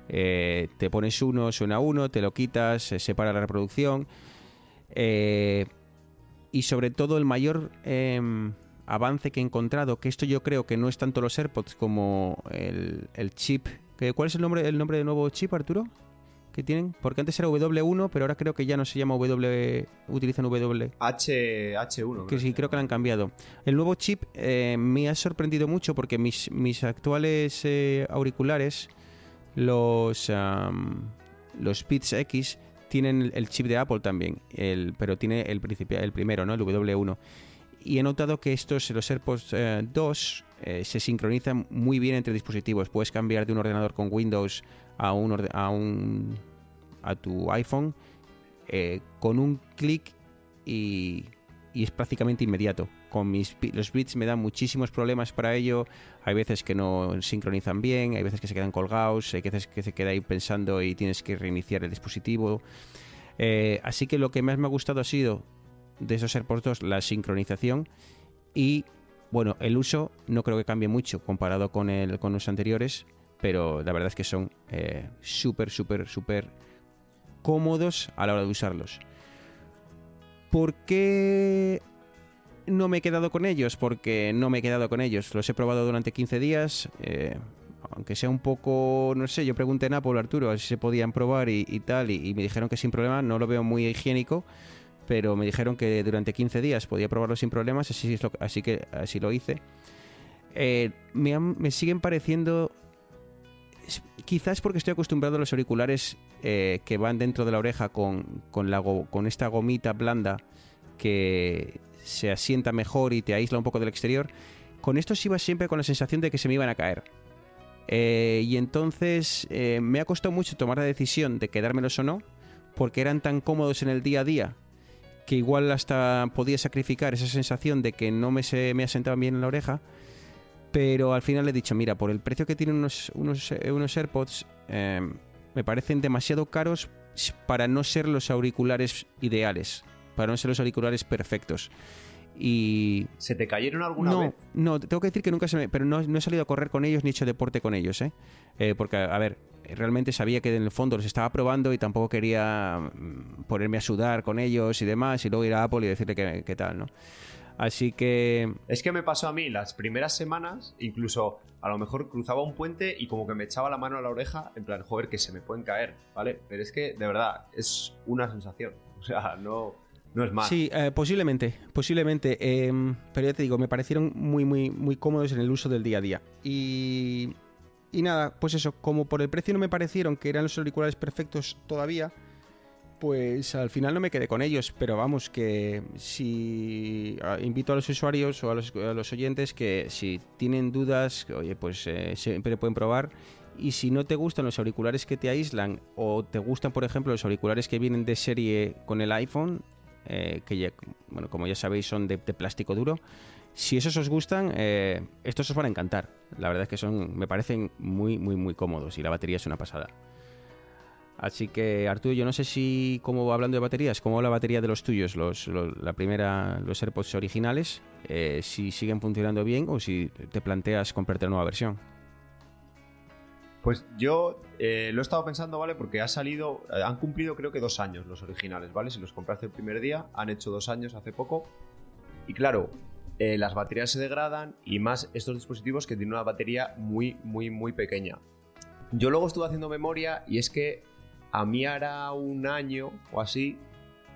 eh, te pones uno, suena uno, te lo quitas, se separa la reproducción. eh, y sobre todo el mayor em, avance que he encontrado, que esto yo creo que no es tanto los AirPods como el, el chip. ¿Cuál es el nombre, el nombre del nuevo chip, Arturo? Que tienen? Porque antes era W1, pero ahora creo que ya no se llama W, utilizan W. H, H1. Que sí, creo que lo han cambiado. El nuevo chip eh, me ha sorprendido mucho porque mis, mis actuales eh, auriculares, los, am, los Beats X, tienen el- chip de Apple también, el, pero tiene el, el primero, ¿no? el W1. Y he notado que estos, los AirPods eh, 2, eh, se sincronizan muy bien entre dispositivos. Puedes cambiar de un ordenador con Windows a un, a un a tu iPhone eh, con un clic y, y es prácticamente inmediato. Con mis los bits me dan muchísimos problemas para ello. Hay veces que no sincronizan bien, hay veces que se quedan colgados, hay veces que se queda ahí pensando y tienes que reiniciar el dispositivo. Eh, así que lo que más me ha gustado ha sido de esos AirPods 2 la sincronización y bueno, el uso no creo que cambie mucho comparado con, el, con los anteriores, pero la verdad es que son eh, súper, súper, súper cómodos a la hora de usarlos. ¿Por qué no me he quedado con ellos? Porque no me he quedado con ellos. Los he probado durante 15 días. eh, aunque sea un poco, no sé, yo pregunté en Apple, Arturo, si se podían probar y, tal, y, me dijeron que sin problema, no lo veo muy higiénico, pero me dijeron que durante 15 días podía probarlo sin problemas, así, que así lo hice. Eh, me, me siguen pareciendo quizás porque estoy acostumbrado a los auriculares eh, que van dentro de la oreja con, con, esta gomita blanda que se asienta mejor y te aísla un poco del exterior. Con estos iba siempre con la sensación de que se me iban a caer. Eh, y entonces eh, me ha costado mucho tomar la decisión de quedármelos o no, porque eran tan cómodos en el día a día que igual hasta podía sacrificar esa sensación de que no me, se, me asentaban bien en la oreja. Pero al final le he dicho, mira, por el precio que tienen unos, unos, eh, unos AirPods, eh, me parecen demasiado caros para no ser los auriculares ideales, para no ser los auriculares perfectos. Y ¿Se te cayeron alguna no, vez? no, tengo que decir que nunca se me... Pero no, no he salido a correr con ellos ni he hecho deporte con ellos, ¿eh? Eh, porque, a ver, realmente sabía que en el fondo los estaba probando y tampoco quería mm, ponerme a sudar con ellos y demás y luego ir a Apple y decirle que, que tal, ¿no? Así que... Es que me pasó a mí las primeras semanas, incluso a lo mejor cruzaba un puente y como que me echaba la mano a la oreja, en plan, joder, que se me pueden caer, ¿vale? Pero es que, de verdad, es una sensación. <laughs> O sea, no, no es más. Sí, eh, posiblemente, posiblemente. eh, pero ya te digo, me parecieron muy, muy, muy cómodos en el uso del día a día. Y, y nada, pues eso, como por el precio no me parecieron que eran los auriculares perfectos todavía, pues al final no me quedé con ellos. Pero vamos, que si ah, invito a los usuarios o a los, oyentes que si tienen dudas, oye, pues eh, siempre pueden probar. Y si no te gustan los auriculares que te aíslan o te gustan, por ejemplo, los auriculares que vienen de serie con el iPhone, eh, que ya, bueno, como ya sabéis son de, de plástico duro, si esos os gustan, eh, estos os van a encantar. La verdad es que son, me parecen muy, muy, muy cómodos y la batería es una pasada. Así que Arturo, yo no sé si, como hablando de baterías, cómo la batería de los tuyos, los, la primera, los AirPods originales, eh, si siguen funcionando bien o si te planteas comprarte la nueva versión. Pues yo eh, lo he estado pensando, ¿vale? Porque ha salido, eh, han cumplido creo que dos años los originales, ¿vale? Si los compraste el primer día, han hecho dos años hace poco. Y claro, las baterías se degradan y más estos dispositivos que tienen una batería muy, muy, muy pequeña. Yo luego estuve haciendo memoria y es que a mí hará un año o así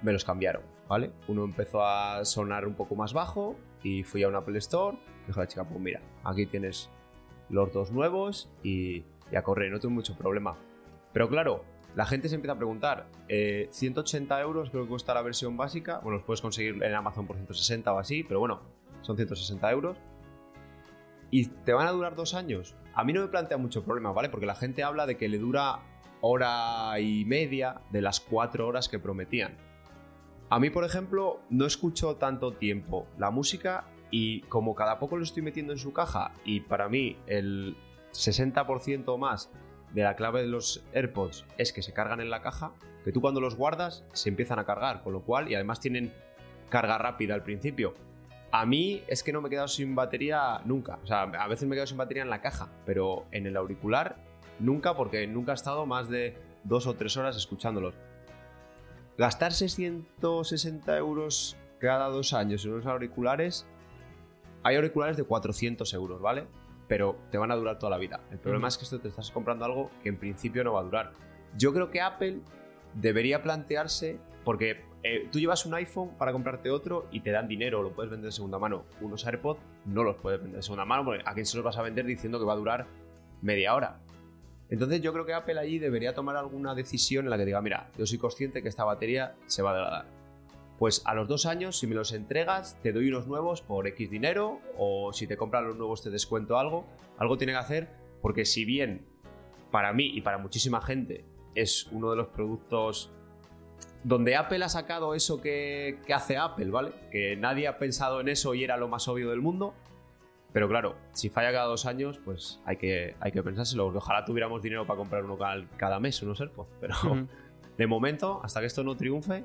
me los cambiaron, ¿vale? Uno empezó a sonar un poco más bajo y fui a un Apple Store. Dijo la chica, pues mira, aquí tienes los dos nuevos y, y a correr, no tengo mucho problema. Pero claro, la gente se empieza a preguntar, eh, 180 euros creo que cuesta la versión básica, bueno, los puedes conseguir en Amazon por 160 o así, pero bueno, son 160 euros. ¿Y te van a durar dos años? A mí no me plantea mucho problema, ¿vale? Porque la gente habla de que le dura hora y media de las cuatro horas que prometían. A mí, por ejemplo, no escucho tanto tiempo la música y como cada poco lo estoy metiendo en su caja y para mí el 60% más de la clave de los AirPods es que se cargan en la caja, que tú cuando los guardas se empiezan a cargar, con lo cual, y además tienen carga rápida al principio. A mí es que no me he quedado sin batería nunca. O sea, a veces me he quedado sin batería en la caja, pero en el auricular nunca porque nunca he estado más de dos o tres horas escuchándolos. Gastar 660 euros cada dos años en unos auriculares. Hay auriculares de 400 euros, ¿vale? Pero te van a durar toda la vida. El problema es que esto te estás comprando algo que en principio no va a durar. Yo creo que Apple debería plantearse, porque eh, tú llevas un iPhone para comprarte otro y te dan dinero, lo puedes vender de segunda mano. Unos AirPods no los puedes vender de segunda mano, porque a quién se los vas a vender diciendo que va a durar media hora. Entonces yo creo que Apple allí debería tomar alguna decisión en la que diga, mira, yo soy consciente que esta batería se va a degradar. Pues a los dos años, si me los entregas, te doy unos nuevos por X dinero, o si te compras los nuevos te descuento algo. Algo tiene que hacer, porque si bien para mí y para muchísima gente es uno de los productos donde Apple ha sacado eso que, que hace Apple, ¿vale? Que nadie ha pensado en eso y era lo más obvio del mundo. Pero claro, si falla cada dos años, pues hay que, hay que pensárselo. porque Ojalá tuviéramos dinero para comprar uno cada, cada mes, unos AirPods. Pero Ujú. <laughs> de momento, hasta que esto no triunfe,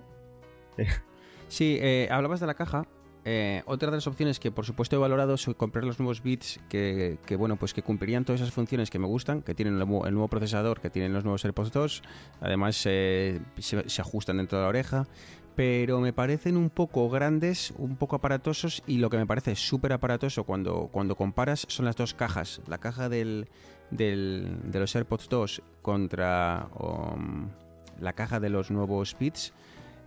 Sí, eh, hablabas de la caja. Eh, otra de las opciones que por supuesto he valorado es comprar los nuevos bits que, que, bueno pues que cumplirían todas esas funciones que me gustan, que tienen el, nuevo- el nuevo procesador, que tienen los nuevos AirPods 2, además eh, se, se ajustan dentro de la oreja, pero me parecen un poco grandes, un poco aparatosos y lo que me parece súper aparatoso cuando, cuando comparas son las dos cajas, la caja del, del- de los AirPods 2 contra um, la caja de los nuevos bits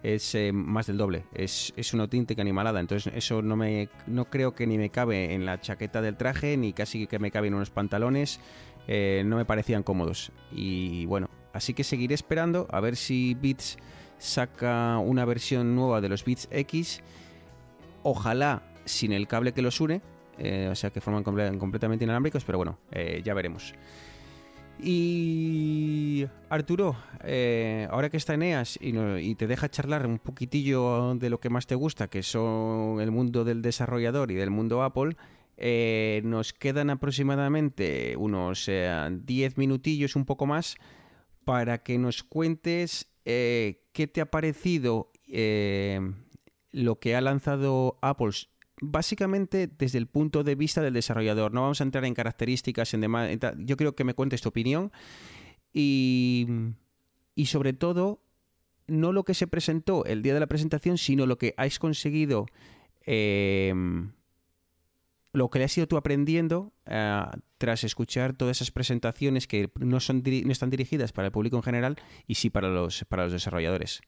es eh, más del doble. Es, es una auténtica animalada. Entonces, eso no me no creo que ni me cabe en la chaqueta del traje, ni casi que me cabe en unos pantalones. Eh, no me parecían cómodos. Y bueno, así que seguiré esperando a ver si Beats saca una versión nueva de los Beats X. Ojalá sin el cable que los une. eh, o sea que forman comple- completamente inalámbricos, pero bueno, eh, ya veremos. Y Arturo, eh, ahora que está Eneas y, y te deja charlar un poquitillo de lo que más te gusta, que son el mundo del desarrollador y del mundo Apple, nos quedan aproximadamente unos eh, 10 minutillos, un poco más, para que nos cuentes qué te ha parecido eh, lo que ha lanzado Apple básicamente desde el punto de vista del desarrollador. No vamos a entrar en características, en demás. Yo creo que me cuentes tu opinión y, y sobre todo no lo que se presentó el día de la presentación, sino lo que has conseguido, eh, lo que le has ido tú aprendiendo eh, tras escuchar todas esas presentaciones que no, son, no están dirigidas para el público en general y sí para los, para los desarrolladores.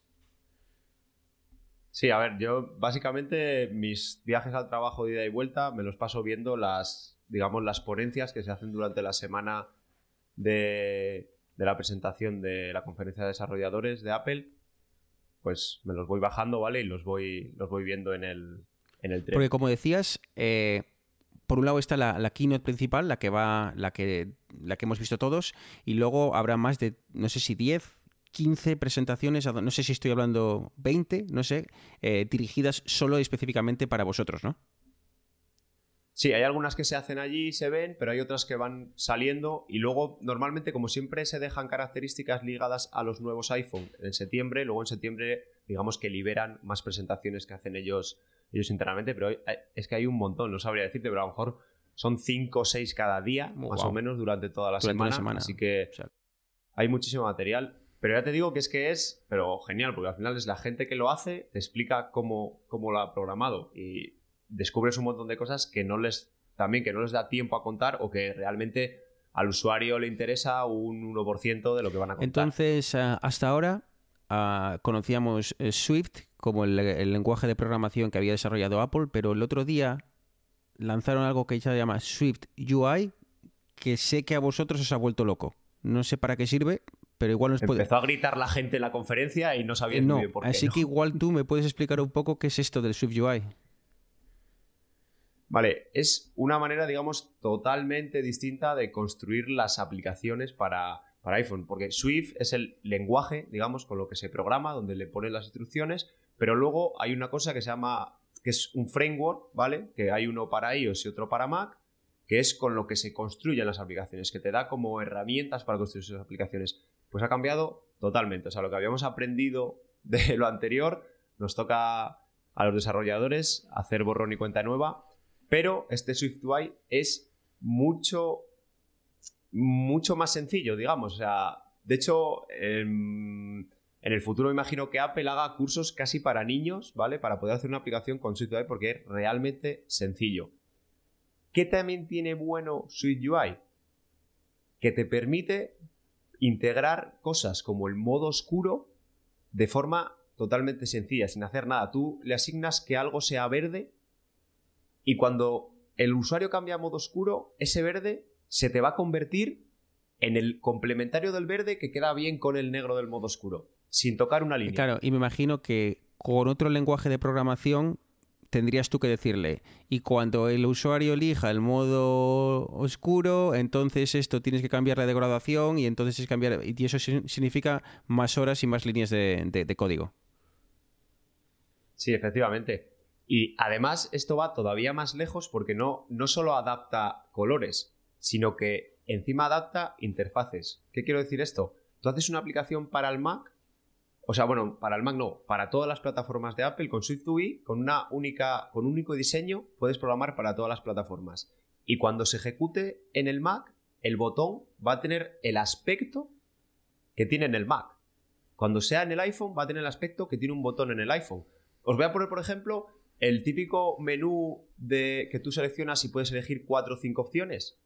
Sí, a ver, yo básicamente mis viajes al trabajo de ida y vuelta me los paso viendo las, digamos, las ponencias que se hacen durante la semana de, de la presentación de la conferencia de desarrolladores de Apple. Pues me los voy bajando, ¿vale? Y los voy, los voy viendo en el, en el tren. Porque como decías, eh, por un lado está la, keynote principal, la que va, la que, la que hemos visto todos, y luego habrá más de, no sé si 10, 15 presentaciones, no sé si estoy hablando 20, no sé, eh, dirigidas solo y específicamente para vosotros, ¿no? Sí, hay algunas que se hacen allí y se ven, pero hay otras que van saliendo y luego normalmente como siempre se dejan características ligadas a los nuevos iPhone en septiembre, luego en septiembre digamos que liberan más presentaciones que hacen ellos ellos internamente, pero hay- es que hay un montón, no sabría decirte, pero a lo mejor son 5 o 6 cada día, más o menos, durante toda la semana. Así que O sea, hay muchísimo material. Pero ya te digo que es que es, pero genial, porque al final es la gente que lo hace, te explica cómo, cómo lo ha programado y descubres un montón de cosas que no les, también que no les da tiempo a contar o que realmente al usuario le interesa un 1% de lo que van a contar. Entonces, ah, hasta ahora ah, conocíamos eh, Swift como el, el lenguaje de programación que había desarrollado Apple, pero el otro día lanzaron algo que se llama Swift UI, que sé que a vosotros os ha vuelto loco. No sé para qué sirve, pero igual nos puede... Empezó a gritar la gente en la conferencia y no sabía Eh, muy no, bien por qué. así ¿no? que igual tú me puedes explicar un poco qué es esto del Swift UI. Vale, es una manera, digamos, totalmente distinta de construir las aplicaciones para, para iPhone, porque Swift es el lenguaje, digamos, con lo que se programa, donde le ponen las instrucciones, pero luego hay una cosa que se llama, que es un framework, ¿vale? Que hay uno para iOS y otro para Mac, que es con lo que se construyen las aplicaciones, que te da como herramientas para construir sus aplicaciones. Pues ha cambiado totalmente, o sea, lo que habíamos aprendido de <laughs> lo anterior, nos toca a los desarrolladores hacer borrón y cuenta nueva, pero este SwiftUI es mucho, mucho más sencillo, digamos. O sea, de hecho, en, el futuro imagino que Apple haga cursos casi para niños, ¿vale? Para poder hacer una aplicación con SwiftUI porque es realmente sencillo. ¿Qué también tiene bueno SwiftUI? Que te permite integrar cosas como el modo oscuro de forma totalmente sencilla, sin hacer nada. Tú le asignas que algo sea verde y cuando el usuario cambia a modo oscuro, ese verde se te va a convertir en el complementario del verde que queda bien con el negro del modo oscuro, sin tocar una línea. Claro, y me imagino que con otro lenguaje de programación tendrías tú que decirle, y cuando el usuario elija el modo oscuro, entonces esto tienes que cambiarle de graduación y entonces es cambiar, y eso significa más horas y más líneas de, de- de código. Sí, efectivamente. Y además esto va todavía más lejos porque no, no solo adapta colores, sino que encima adapta interfaces. ¿Qué quiero decir esto? Tú haces una aplicación para el Mac, o sea, bueno, para el Mac no, para todas las plataformas de Apple con SwiftUI, con una única, con un único diseño, puedes programar para todas las plataformas. Y cuando se ejecute en el Mac, el botón va a tener el aspecto que tiene en el Mac. Cuando sea en el iPhone, va a tener el aspecto que tiene un botón en el iPhone. Os voy a poner, por ejemplo, el típico menú de que tú seleccionas y puedes elegir cuatro o cinco opciones.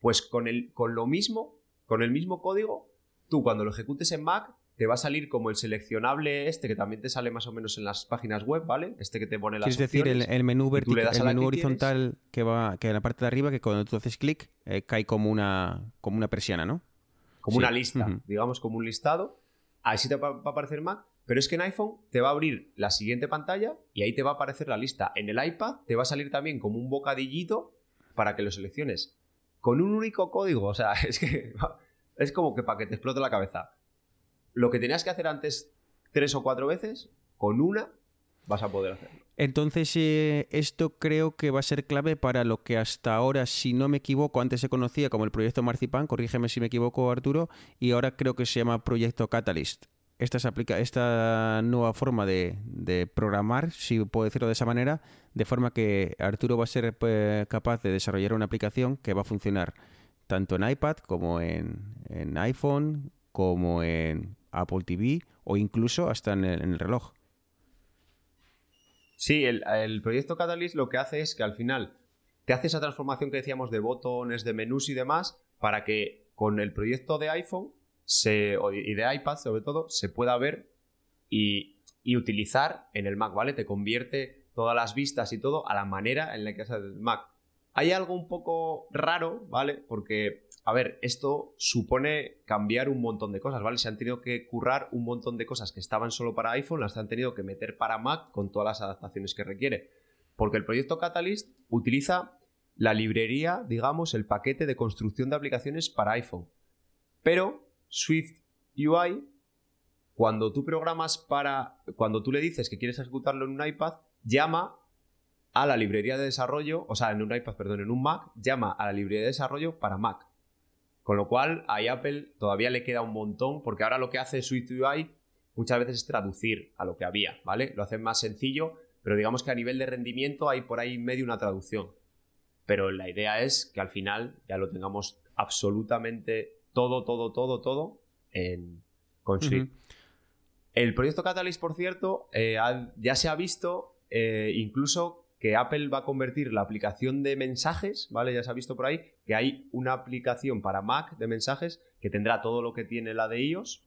Pues con, el, con lo mismo, con el mismo código, tú cuando lo ejecutes en Mac, te va a salir como el seleccionable este que también te sale más o menos en las páginas web, ¿vale? Este que te pone las Quieres decir, el, menú, vertical, el menú que quieres. horizontal que va que en la parte de arriba, que cuando tú haces clic, eh, cae como una, como una persiana, ¿no? como Sí. una lista, digamos como un listado. Ahí sí te va, va a aparecer Mac, pero es que en iPhone te va a abrir la siguiente pantalla y ahí te va a aparecer la lista. En el iPad te va a salir también como un bocadillito para que lo selecciones. Con un único código, o sea, <laughs> es que es como que para que te explote la cabeza. Lo que tenías que hacer antes tres o cuatro veces, con una vas a poder hacerlo. Entonces, eh, esto creo que va a ser clave para lo que hasta ahora, si no me equivoco, antes se conocía como el proyecto Marzipan, corrígeme si me equivoco, Arturo, y ahora creo que se llama proyecto Catalyst. Aplica, esta nueva forma de, programar, si puedo decirlo de esa manera, de forma que Arturo va a ser pues, capaz de desarrollar una aplicación que va a funcionar tanto en iPad como en, iPhone, como en Apple TV o incluso hasta en el- en el reloj. Sí, el, el proyecto Catalyst lo que hace es que al final te hace esa transformación que decíamos de botones, de menús y demás, para que con el proyecto de iPhone se, y de iPad sobre todo se pueda ver y, y utilizar en el Mac, ¿vale? Te convierte todas las vistas y todo a la manera en la que hace el Mac. Hay algo un poco raro, ¿vale? Porque, a ver, esto supone cambiar un montón de cosas, ¿vale? Se han tenido que currar un montón de cosas que estaban solo para iPhone, las han tenido que meter para Mac con todas las adaptaciones que requiere. Porque el proyecto Catalyst utiliza la librería, digamos, el paquete de construcción de aplicaciones para iPhone. Pero Swift UI, cuando tú programas para. Cuando tú le dices que quieres ejecutarlo en un iPad, llama a la librería de desarrollo, o sea, en un iPad, perdón, en un Mac, llama a la librería de desarrollo para Mac. Con lo cual, a Apple todavía le queda un montón, porque ahora lo que hace Swift UI muchas veces es traducir a lo que había, ¿vale? Lo hacen más sencillo, pero digamos que a nivel de rendimiento hay por ahí medio una traducción. pero la idea es que al final ya lo tengamos absolutamente todo, todo, todo, todo en, con Swift. El proyecto Catalyst, por cierto, eh, ya se ha visto eh, incluso que Apple va a convertir la aplicación de mensajes, ¿vale? Ya se ha visto por ahí que hay una aplicación para Mac de mensajes que tendrá todo lo que tiene la de iOS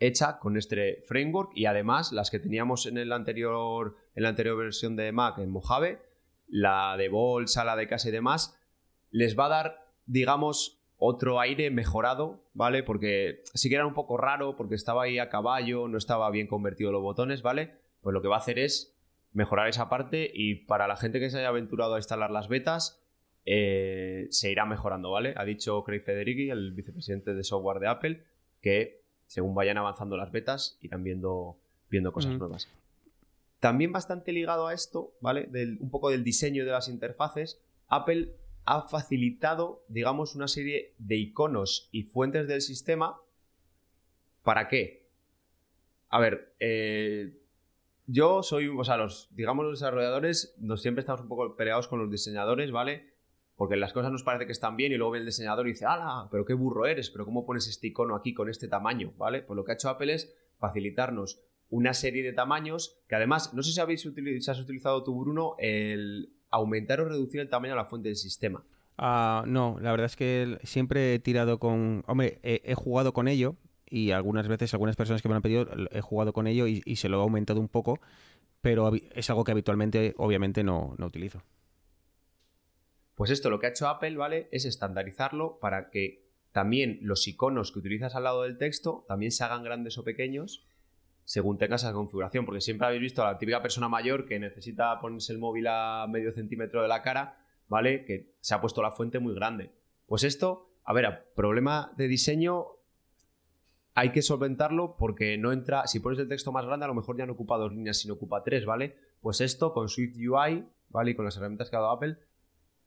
hecha con este framework y además las que teníamos en, el anterior, en la anterior versión de Mac en Mojave, la de bolsa, la de casa y demás, les va a dar, digamos, otro aire mejorado, ¿vale? Porque sí que era un poco raro, porque estaba ahí a caballo, no estaba bien convertido los botones, ¿vale? Pues lo que va a hacer es mejorar esa parte y para la gente que se haya aventurado a instalar las betas, eh, se irá mejorando, ¿vale? Ha dicho Craig Federighi, el vicepresidente de software de Apple, que según vayan avanzando las betas, irán viendo, viendo cosas nuevas. También bastante ligado a esto, ¿vale? un poco del diseño de las interfaces, Apple ha facilitado, digamos, una serie de iconos y fuentes del sistema. ¿Para qué? A ver, eh, yo soy, o sea, los, digamos, los desarrolladores, nos siempre estamos un poco peleados con los diseñadores, ¿vale? Porque las cosas nos parece que están bien y luego ve el diseñador y dice, ¡hala! Pero qué burro eres, pero ¿cómo pones este icono aquí con este tamaño? ¿Vale? Pues lo que ha hecho Apple es facilitarnos una serie de tamaños que además, no sé si, habéis si has utilizado tú, Bruno, el aumentar o reducir el tamaño de la fuente del sistema. Ah, no, la verdad es que siempre he tirado con... Hombre, he, jugado con ello y algunas veces, algunas personas que me han pedido, he jugado con ello y, se lo he aumentado un poco, pero es algo que habitualmente, obviamente, no, no utilizo. Pues esto lo que ha hecho Apple, ¿vale? Es estandarizarlo para que también los iconos que utilizas al lado del texto también se hagan grandes o pequeños según tengas esa configuración, porque siempre habéis visto a la típica persona mayor que necesita ponerse el móvil a medio centímetro de la cara, ¿vale? Que se ha puesto la fuente muy grande. Pues esto, a ver, problema de diseño hay que solventarlo porque no entra, si pones el texto más grande a lo mejor ya no ocupa dos líneas, sino ocupa tres, ¿vale? Pues esto con Swift UI, ¿vale? Y con las herramientas que ha dado Apple,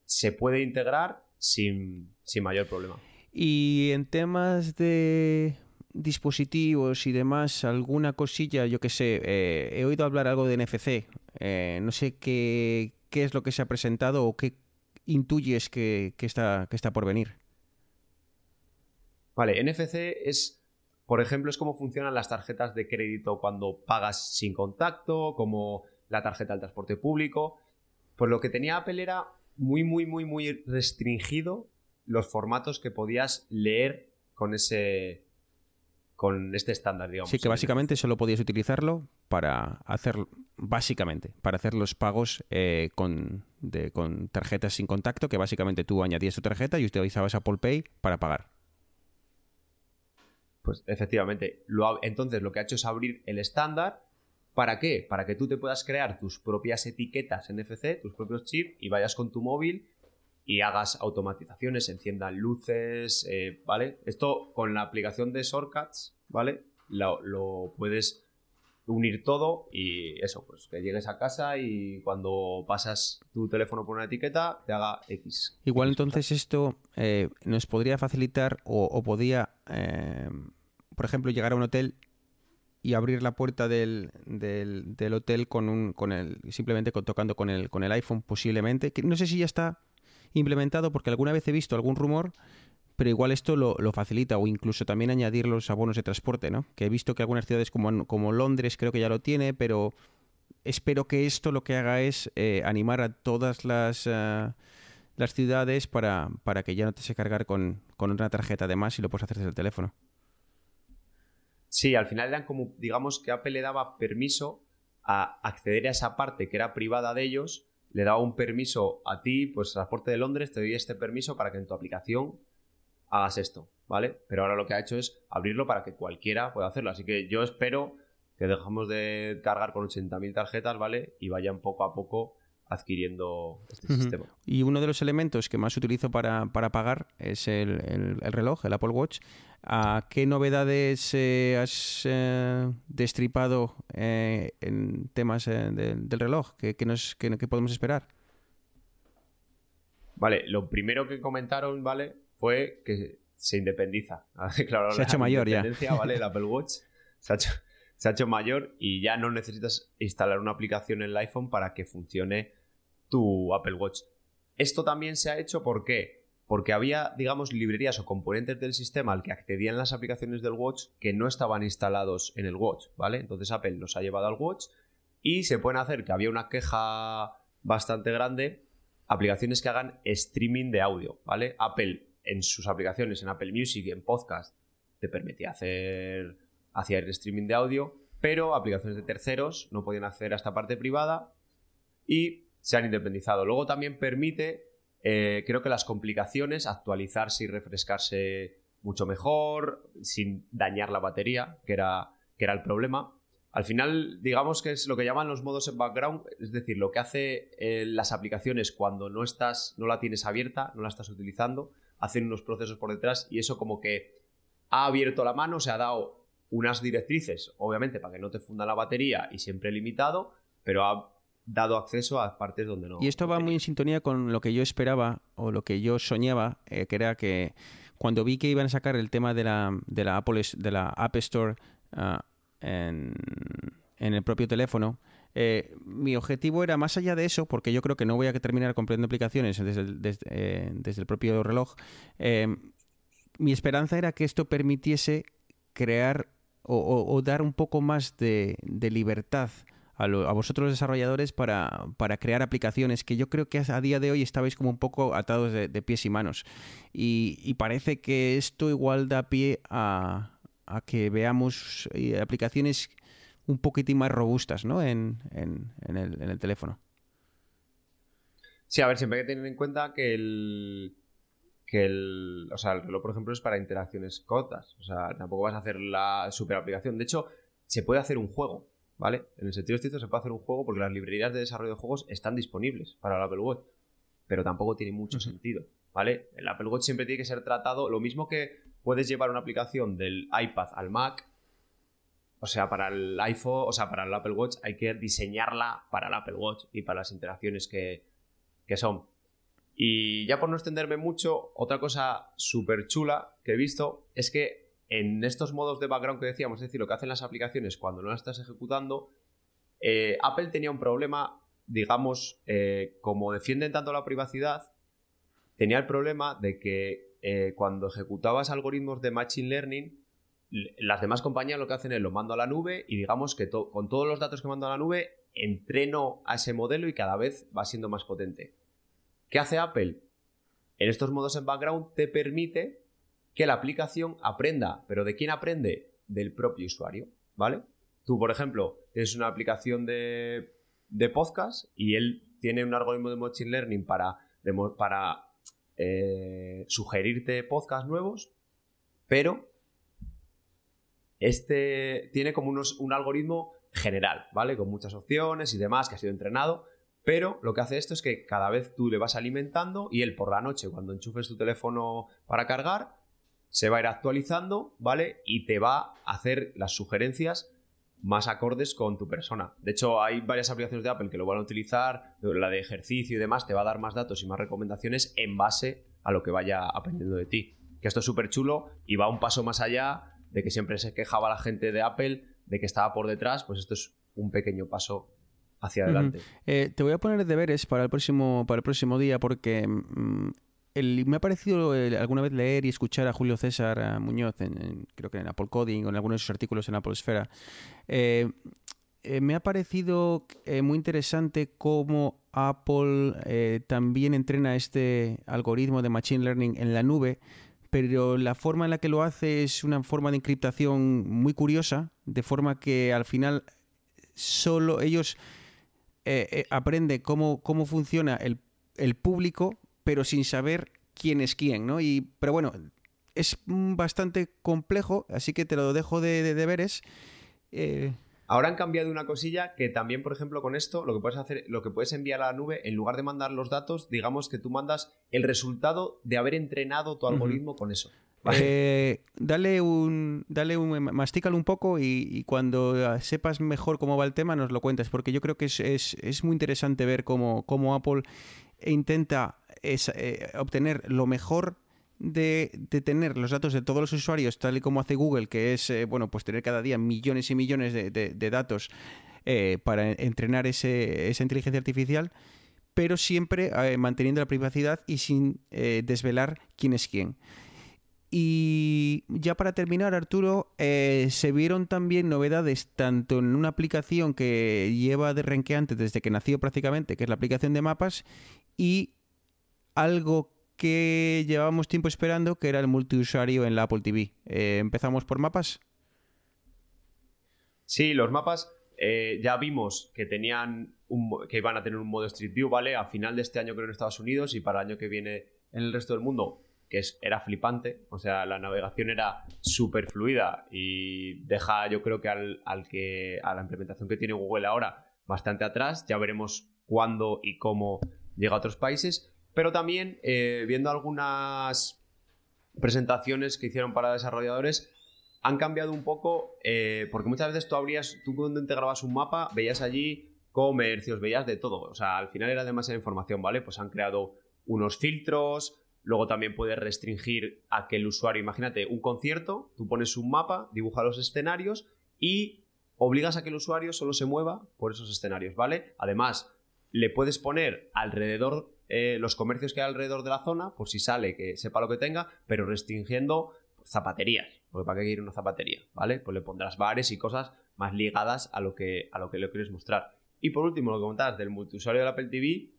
se puede integrar sin, sin mayor problema. Y en temas de dispositivos y demás, alguna cosilla, yo que sé, eh, he oído hablar algo de NFC, eh, no sé qué, qué, es lo que se ha presentado o qué intuyes que, está, que está por venir. Vale, NFC es, por ejemplo, es cómo funcionan las tarjetas de crédito cuando pagas sin contacto, como la tarjeta del transporte público. Pues lo que tenía Apple era muy, muy, muy, muy restringido los formatos que podías leer con ese, con este estándar, digamos. Sí, que básicamente solo podías utilizarlo para hacer, básicamente, para hacer los pagos eh, con, con tarjetas sin contacto, que básicamente tú añadías tu tarjeta y utilizabas Apple Pay para pagar. Pues efectivamente. Lo, entonces lo que ha hecho es abrir el estándar. ¿Para qué? Para que tú te puedas crear tus propias etiquetas NFC, tus propios chips, y vayas con tu móvil y hagas automatizaciones, enciendan luces, eh, ¿vale? Esto con la aplicación de Shortcuts, ¿vale? Lo, puedes unir todo y eso, pues que llegues a casa y cuando pasas tu teléfono por una etiqueta te haga X. Igual entonces esto eh, nos podría facilitar o, podía, eh, por ejemplo, llegar a un hotel y abrir la puerta del, del, hotel con un con el simplemente tocando con el con el iPhone posiblemente que no sé si ya está implementado porque alguna vez he visto algún rumor, pero igual esto lo, facilita o incluso también añadir los abonos de transporte, ¿no? Que he visto que algunas ciudades como, Londres creo que ya lo tiene, pero espero que esto lo que haga es eh, animar a todas las, eh, las ciudades para, para, que ya no te se cargar con, con una tarjeta de más y lo puedes hacer desde el teléfono. Sí, al final eran como, digamos que Apple le daba permiso a acceder a esa parte que era privada de ellos le daba un permiso a ti, pues Transporte de Londres, te doy este permiso para que en tu aplicación hagas esto, ¿vale? Pero ahora lo que ha hecho es abrirlo para que cualquiera pueda hacerlo. Así que yo espero que dejemos de cargar con 80.000 tarjetas, ¿vale? Y vayan poco a poco adquiriendo este sistema. Y uno de los elementos que más utilizo para, pagar es el, reloj, el Apple Watch. ¿A qué novedades eh, has eh, destripado eh, en temas del reloj? ¿Qué, nos, podemos esperar? Vale, lo primero que comentaron, ¿vale? Fue que se independiza. <laughs> claro, se ha hecho mayor ya. ¿vale? El Apple Watch se ha hecho, se ha hecho mayor y ya no necesitas instalar una aplicación en el iPhone para que funcione tu Apple Watch. Esto también se ha hecho ¿por qué? Porque había, digamos, librerías o componentes del sistema al que accedían las aplicaciones del Watch que no estaban instalados en el Watch, ¿vale? Entonces Apple los ha llevado al Watch y se pueden hacer, que había una queja bastante grande, aplicaciones que hagan streaming de audio, ¿vale? Apple en sus aplicaciones, en Apple Music y en podcast, te permitía hacer, hacer streaming de audio, pero aplicaciones de terceros no podían acceder a esta parte privada y se han independizado. Luego también permite, eh, creo que las complicaciones, actualizarse y refrescarse mucho mejor, sin dañar la batería, que era, que era el problema. Al final, digamos que es lo que llaman los modos en background, es decir, lo que hace eh, las aplicaciones cuando no estás, no la tienes abierta, no la estás utilizando, hacen unos procesos por detrás y eso como que ha abierto la mano, se ha dado unas directrices, obviamente, para que no te funda la batería y siempre limitado, pero ha dado acceso a partes donde no. Y esto va muy en sintonía con lo que yo esperaba o lo que yo soñaba, eh, que era que cuando vi que iban a sacar el tema de la, de la, Apple, de la App Store ah, en, el propio teléfono, eh, mi objetivo era más allá de eso, porque yo creo que no voy a terminar comprando aplicaciones desde el, eh, desde, el propio reloj. mi esperanza era que esto permitiese crear o, dar un poco más de, de libertad a, vosotros desarrolladores para, crear aplicaciones que yo creo que a día de hoy estabais como un poco atados de, pies y manos. Y, parece que esto igual da pie a, que veamos eh, aplicaciones un poquitín más robustas ¿no? en, el, teléfono. Sí, a ver, siempre hay que tener en cuenta que el, que el, o sea, el reloj, por ejemplo, es para interacciones cortas. O sea, tampoco vas a hacer la super aplicación. De hecho, se puede hacer un juego. ¿Vale? En el sentido estricto se puede hacer un juego porque las librerías de desarrollo de juegos están disponibles para el Apple Watch, pero tampoco tiene mucho sentido, ¿vale? El Apple Watch siempre tiene que ser tratado, lo mismo que puedes llevar una aplicación del iPad al Mac, o sea, para el iPhone, o sea, para el Apple Watch hay que diseñarla para el Apple Watch y para las interacciones que, que son. Y ya por no extenderme mucho, otra cosa súper chula que he visto es que en estos modos de background que decíamos, es decir, lo que hacen las aplicaciones cuando no las estás ejecutando, eh, Apple tenía un problema, digamos, eh, como defienden tanto la privacidad, tenía el problema de que eh, cuando ejecutabas algoritmos de Machine Learning, las demás compañías lo que hacen es lo mando a la nube y digamos que con todos los datos que mando a la nube entreno a ese modelo y cada vez va siendo más potente. ¿Qué hace Apple? En estos modos en background te permite que la aplicación aprenda. ¿Pero de quién aprende? Del propio usuario, ¿vale? Tú, por ejemplo, tienes una aplicación de, podcast y él tiene un algoritmo de Machine Learning para, para eh, sugerirte podcasts nuevos, pero este tiene como un algoritmo general, ¿vale? Con muchas opciones y demás que ha sido entrenado, pero lo que hace esto es que cada vez tú le vas alimentando y él por la noche, cuando enchufes tu teléfono para cargar, se va a ir actualizando, ¿vale? Y te va a hacer las sugerencias más acordes con tu persona. De hecho, hay varias aplicaciones de Apple que lo van a utilizar, la de ejercicio y demás, te va a dar más datos y más recomendaciones en base a lo que vaya aprendiendo de ti. Que esto es súper chulo y va un paso más allá de que siempre se quejaba la gente de Apple de que estaba por detrás, pues esto es un pequeño paso hacia adelante. Eh, te voy a poner deberes para el próximo, para el próximo día porque mm, me ha parecido alguna vez leer y escuchar a Julio César Muñoz, en, creo que en Apple Coding o en algunos de sus artículos en Apple Esfera. Eh, eh, me ha parecido eh, muy interesante cómo Apple también entrena este algoritmo de Machine Learning en la nube, pero la forma en la que lo hace es una forma de encriptación muy curiosa, de forma que al final solo ellos aprenden cómo, cómo funciona el, el público pero sin saber quién es quién, ¿no? Y, pero bueno, es bastante complejo, así que te lo dejo de, deberes. Eh, Ahora han cambiado una cosilla que también, por ejemplo, con esto, lo que puedes hacer, lo que puedes enviar a la nube, en lugar de mandar los datos, digamos que tú mandas el resultado de haber entrenado tu algoritmo con eso. Eh, dale un, dale un, mastícalo un poco y, cuando sepas mejor cómo va el tema nos lo cuentas, porque yo creo que es, es, muy interesante ver cómo, cómo Apple intenta es eh, obtener lo mejor de, tener los datos de todos los usuarios, tal y como hace Google, que es eh, bueno, pues tener cada día millones y millones de, datos eh, para entrenar esa inteligencia artificial, pero siempre manteniendo la privacidad y sin desvelar quién es quién. Y ya para terminar, Arturo, se vieron también novedades tanto en una aplicación que lleva de renqueante desde que nació prácticamente, que es la aplicación de mapas, y algo que llevábamos tiempo esperando, que era el multiusuario en la Apple TV. Eh, ¿Empezamos por mapas? Sí, los mapas eh, ya vimos que tenían un, que iban a tener un modo Street View, ¿vale? A final de este año creo en Estados Unidos y para el año que viene en el resto del mundo que es, era flipante, o sea, la navegación era súper fluida y deja yo creo que al, al, que a la implementación que tiene Google ahora bastante atrás, ya veremos cuándo y cómo llega a otros países, pero también eh, viendo algunas presentaciones que hicieron para desarrolladores, han cambiado un poco, eh, porque muchas veces tú abrías, tú cuando integrabas un mapa, veías allí comercios, veías de todo, o sea, al final era demasiada información, ¿vale? Pues han creado unos filtros, Luego también puedes restringir a que el usuario, imagínate, un concierto, tú pones un mapa, dibujas los escenarios y obligas a que el usuario solo se mueva por esos escenarios, ¿vale? Además, le puedes poner alrededor eh, los comercios que hay alrededor de la zona, por si sale, que sepa lo que tenga, pero restringiendo zapaterías, porque para qué quiere una zapatería, ¿vale? Pues le pondrás bares y cosas más ligadas a lo que, a lo que le quieres mostrar. Y por último, lo que comentabas del multiusuario del Apple TV,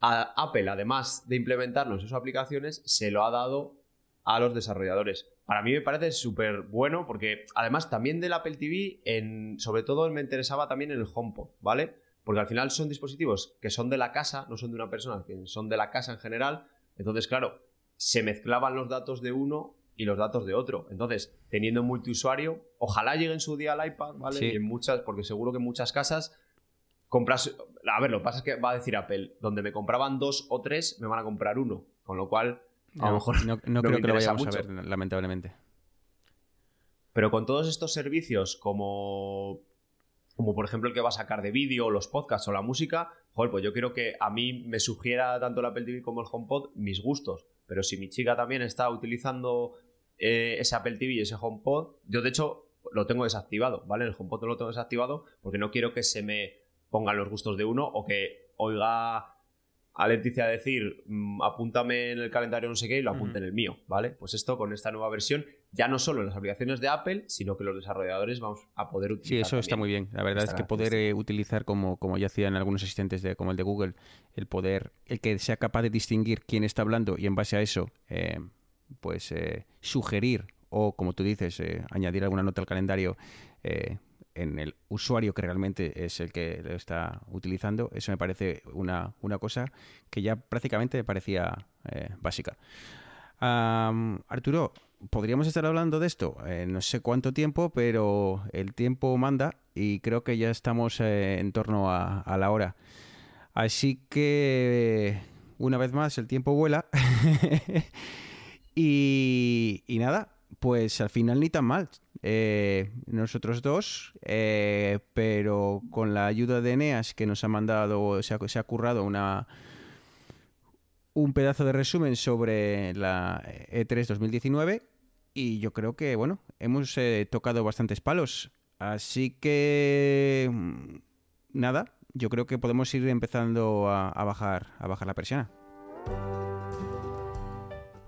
Apple, además de implementarlo en sus aplicaciones, se lo ha dado a los desarrolladores. Para mí me parece súper bueno porque además también del Apple TV, en, sobre todo me interesaba también en el HomePod, ¿vale? Porque al final son dispositivos que son de la casa, no son de una persona, que son de la casa en general. Entonces, claro, se mezclaban los datos de uno y los datos de otro. Entonces, teniendo multiusuario, ojalá llegue en su día al iPad, ¿vale? Y en muchas, porque seguro que en muchas casas compras. A ver, lo que pasa es que va a decir Apple, donde me compraban dos o tres, me van a comprar uno. Con lo cual, a lo mejor. No, creo que lo vayamos a ver, lamentablemente. Pero con todos estos servicios, como. Como por ejemplo el que va a sacar de vídeo, los podcasts o la música, joder, pues yo quiero que a mí me sugiera tanto el Apple TV como el HomePod mis gustos. Pero si mi chica también está utilizando eh, ese Apple TV y ese HomePod, yo de hecho lo tengo desactivado, ¿vale? El HomePod lo tengo desactivado porque no quiero que se me pongan los gustos de uno o que oiga a Leticia decir mm, apúntame en el calendario no sé qué y lo apunte en el mío, ¿vale? Pues esto con esta nueva versión, ya no solo en las aplicaciones de Apple, sino que los desarrolladores vamos a poder utilizar. Sí, eso está muy bien. La verdad es que poder eh, utilizar como, como ya hacían algunos asistentes de, como el de Google, el poder, el que sea capaz de distinguir quién está hablando y en base a eso, eh, pues eh, sugerir o como tú dices, añadir alguna nota al calendario en el usuario que realmente es el que lo está utilizando, eso me parece una, cosa que ya prácticamente me parecía eh, básica. Arturo, podríamos estar hablando de esto eh, no sé cuánto tiempo, pero el tiempo manda y creo que ya estamos eh, en torno a, la hora. Así que, una vez más, el tiempo vuela. <laughs> y, y nada, pues al final ni tan mal. Eh, nosotros dos, eh, pero con la ayuda de Eneas que nos ha mandado, se ha, se ha currado una un pedazo de resumen sobre la E3 2019 y yo creo que, bueno, hemos eh, tocado bastantes palos. Así que, mm, nada, yo creo que podemos ir empezando a, bajar, a bajar la persiana.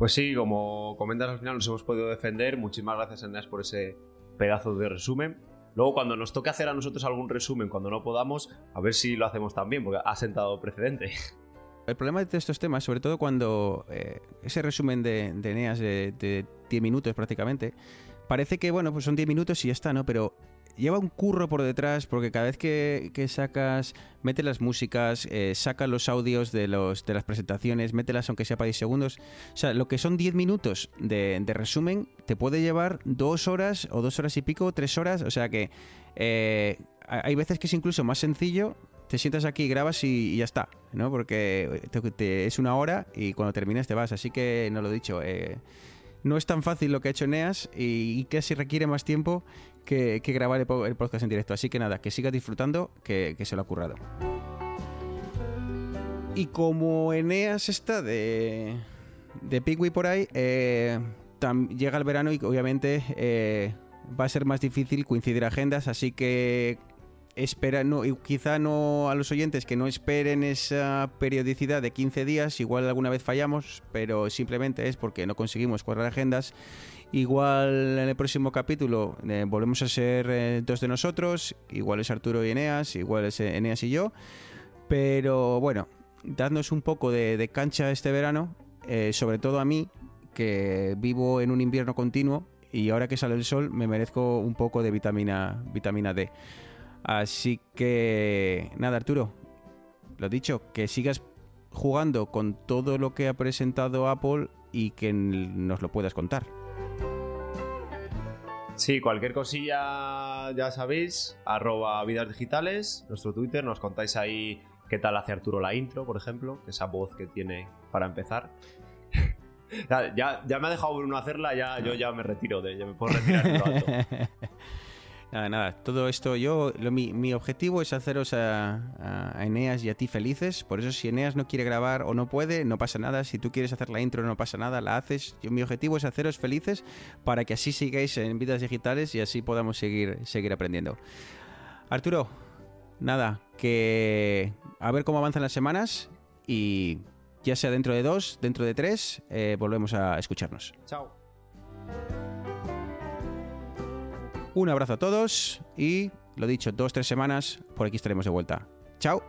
Pues sí, como comentas al final nos hemos podido defender. Muchísimas gracias, Eneas, por ese pedazo de resumen. Luego, cuando nos toque hacer a nosotros algún resumen, cuando no podamos, a ver si lo hacemos también, porque ha sentado precedente. El problema de estos temas, sobre todo cuando eh, ese resumen de, de Eneas de, de 10 minutos prácticamente, parece que, bueno, pues son 10 minutos y ya está, ¿no? Pero lleva un curro por detrás porque cada vez que, sacas, mete las músicas, eh, saca los audios de, los, de las presentaciones, mételas aunque sea para 10 segundos. O sea, lo que son 10 minutos de, resumen te puede llevar dos horas o dos horas y pico, tres horas. O sea que eh, hay veces que es incluso más sencillo. Te sientas aquí, grabas y, ya está, ¿no? Porque es una hora y cuando terminas te vas. Así que no lo he dicho. Eh, no es tan fácil lo que ha hecho Neas y, que casi requiere más tiempo que, grabar el, podcast en directo. Así que nada, que sigas disfrutando, que, se lo ha currado. Y como Eneas está de, de Pigui por ahí, eh, llega el verano y obviamente eh, va a ser más difícil coincidir agendas, así que espera, no, y quizá no a los oyentes que no esperen esa periodicidad de 15 días, igual alguna vez fallamos, pero simplemente es porque no conseguimos cuadrar agendas. Igual en el próximo capítulo eh, volvemos a ser eh, dos de nosotros, igual es Arturo y Eneas, igual es eh, Eneas y yo, pero bueno, dadnos un poco de, cancha este verano, sobre todo a mí, que vivo en un invierno continuo y ahora que sale el sol me merezco un poco de vitamina, vitamina D. Así que nada, Arturo, lo dicho, que sigas jugando con todo lo que ha presentado Apple y que nos lo puedas contar. Sí, cualquier cosilla ya sabéis, arroba vidas digitales, nuestro Twitter, nos contáis ahí qué tal hace Arturo la intro, por ejemplo, esa voz que tiene para empezar. <laughs> ya, ya, me ha dejado Bruno hacerla, ya, yo ya me retiro, de, ya me puedo retirar. <laughs> Nada, nada, todo esto yo, lo, mi, objetivo es haceros a, a, Eneas y a ti felices, por eso si Eneas no quiere grabar o no puede, no pasa nada, si tú quieres hacer la intro no pasa nada, la haces, yo, mi objetivo es haceros felices para que así sigáis en vidas digitales y así podamos seguir, seguir aprendiendo. Arturo, nada, que a ver cómo avanzan las semanas y ya sea dentro de dos, dentro de tres, eh, volvemos a escucharnos. Chao. Un abrazo a todos y, lo dicho, dos, tres semanas, por aquí estaremos de vuelta. Chao.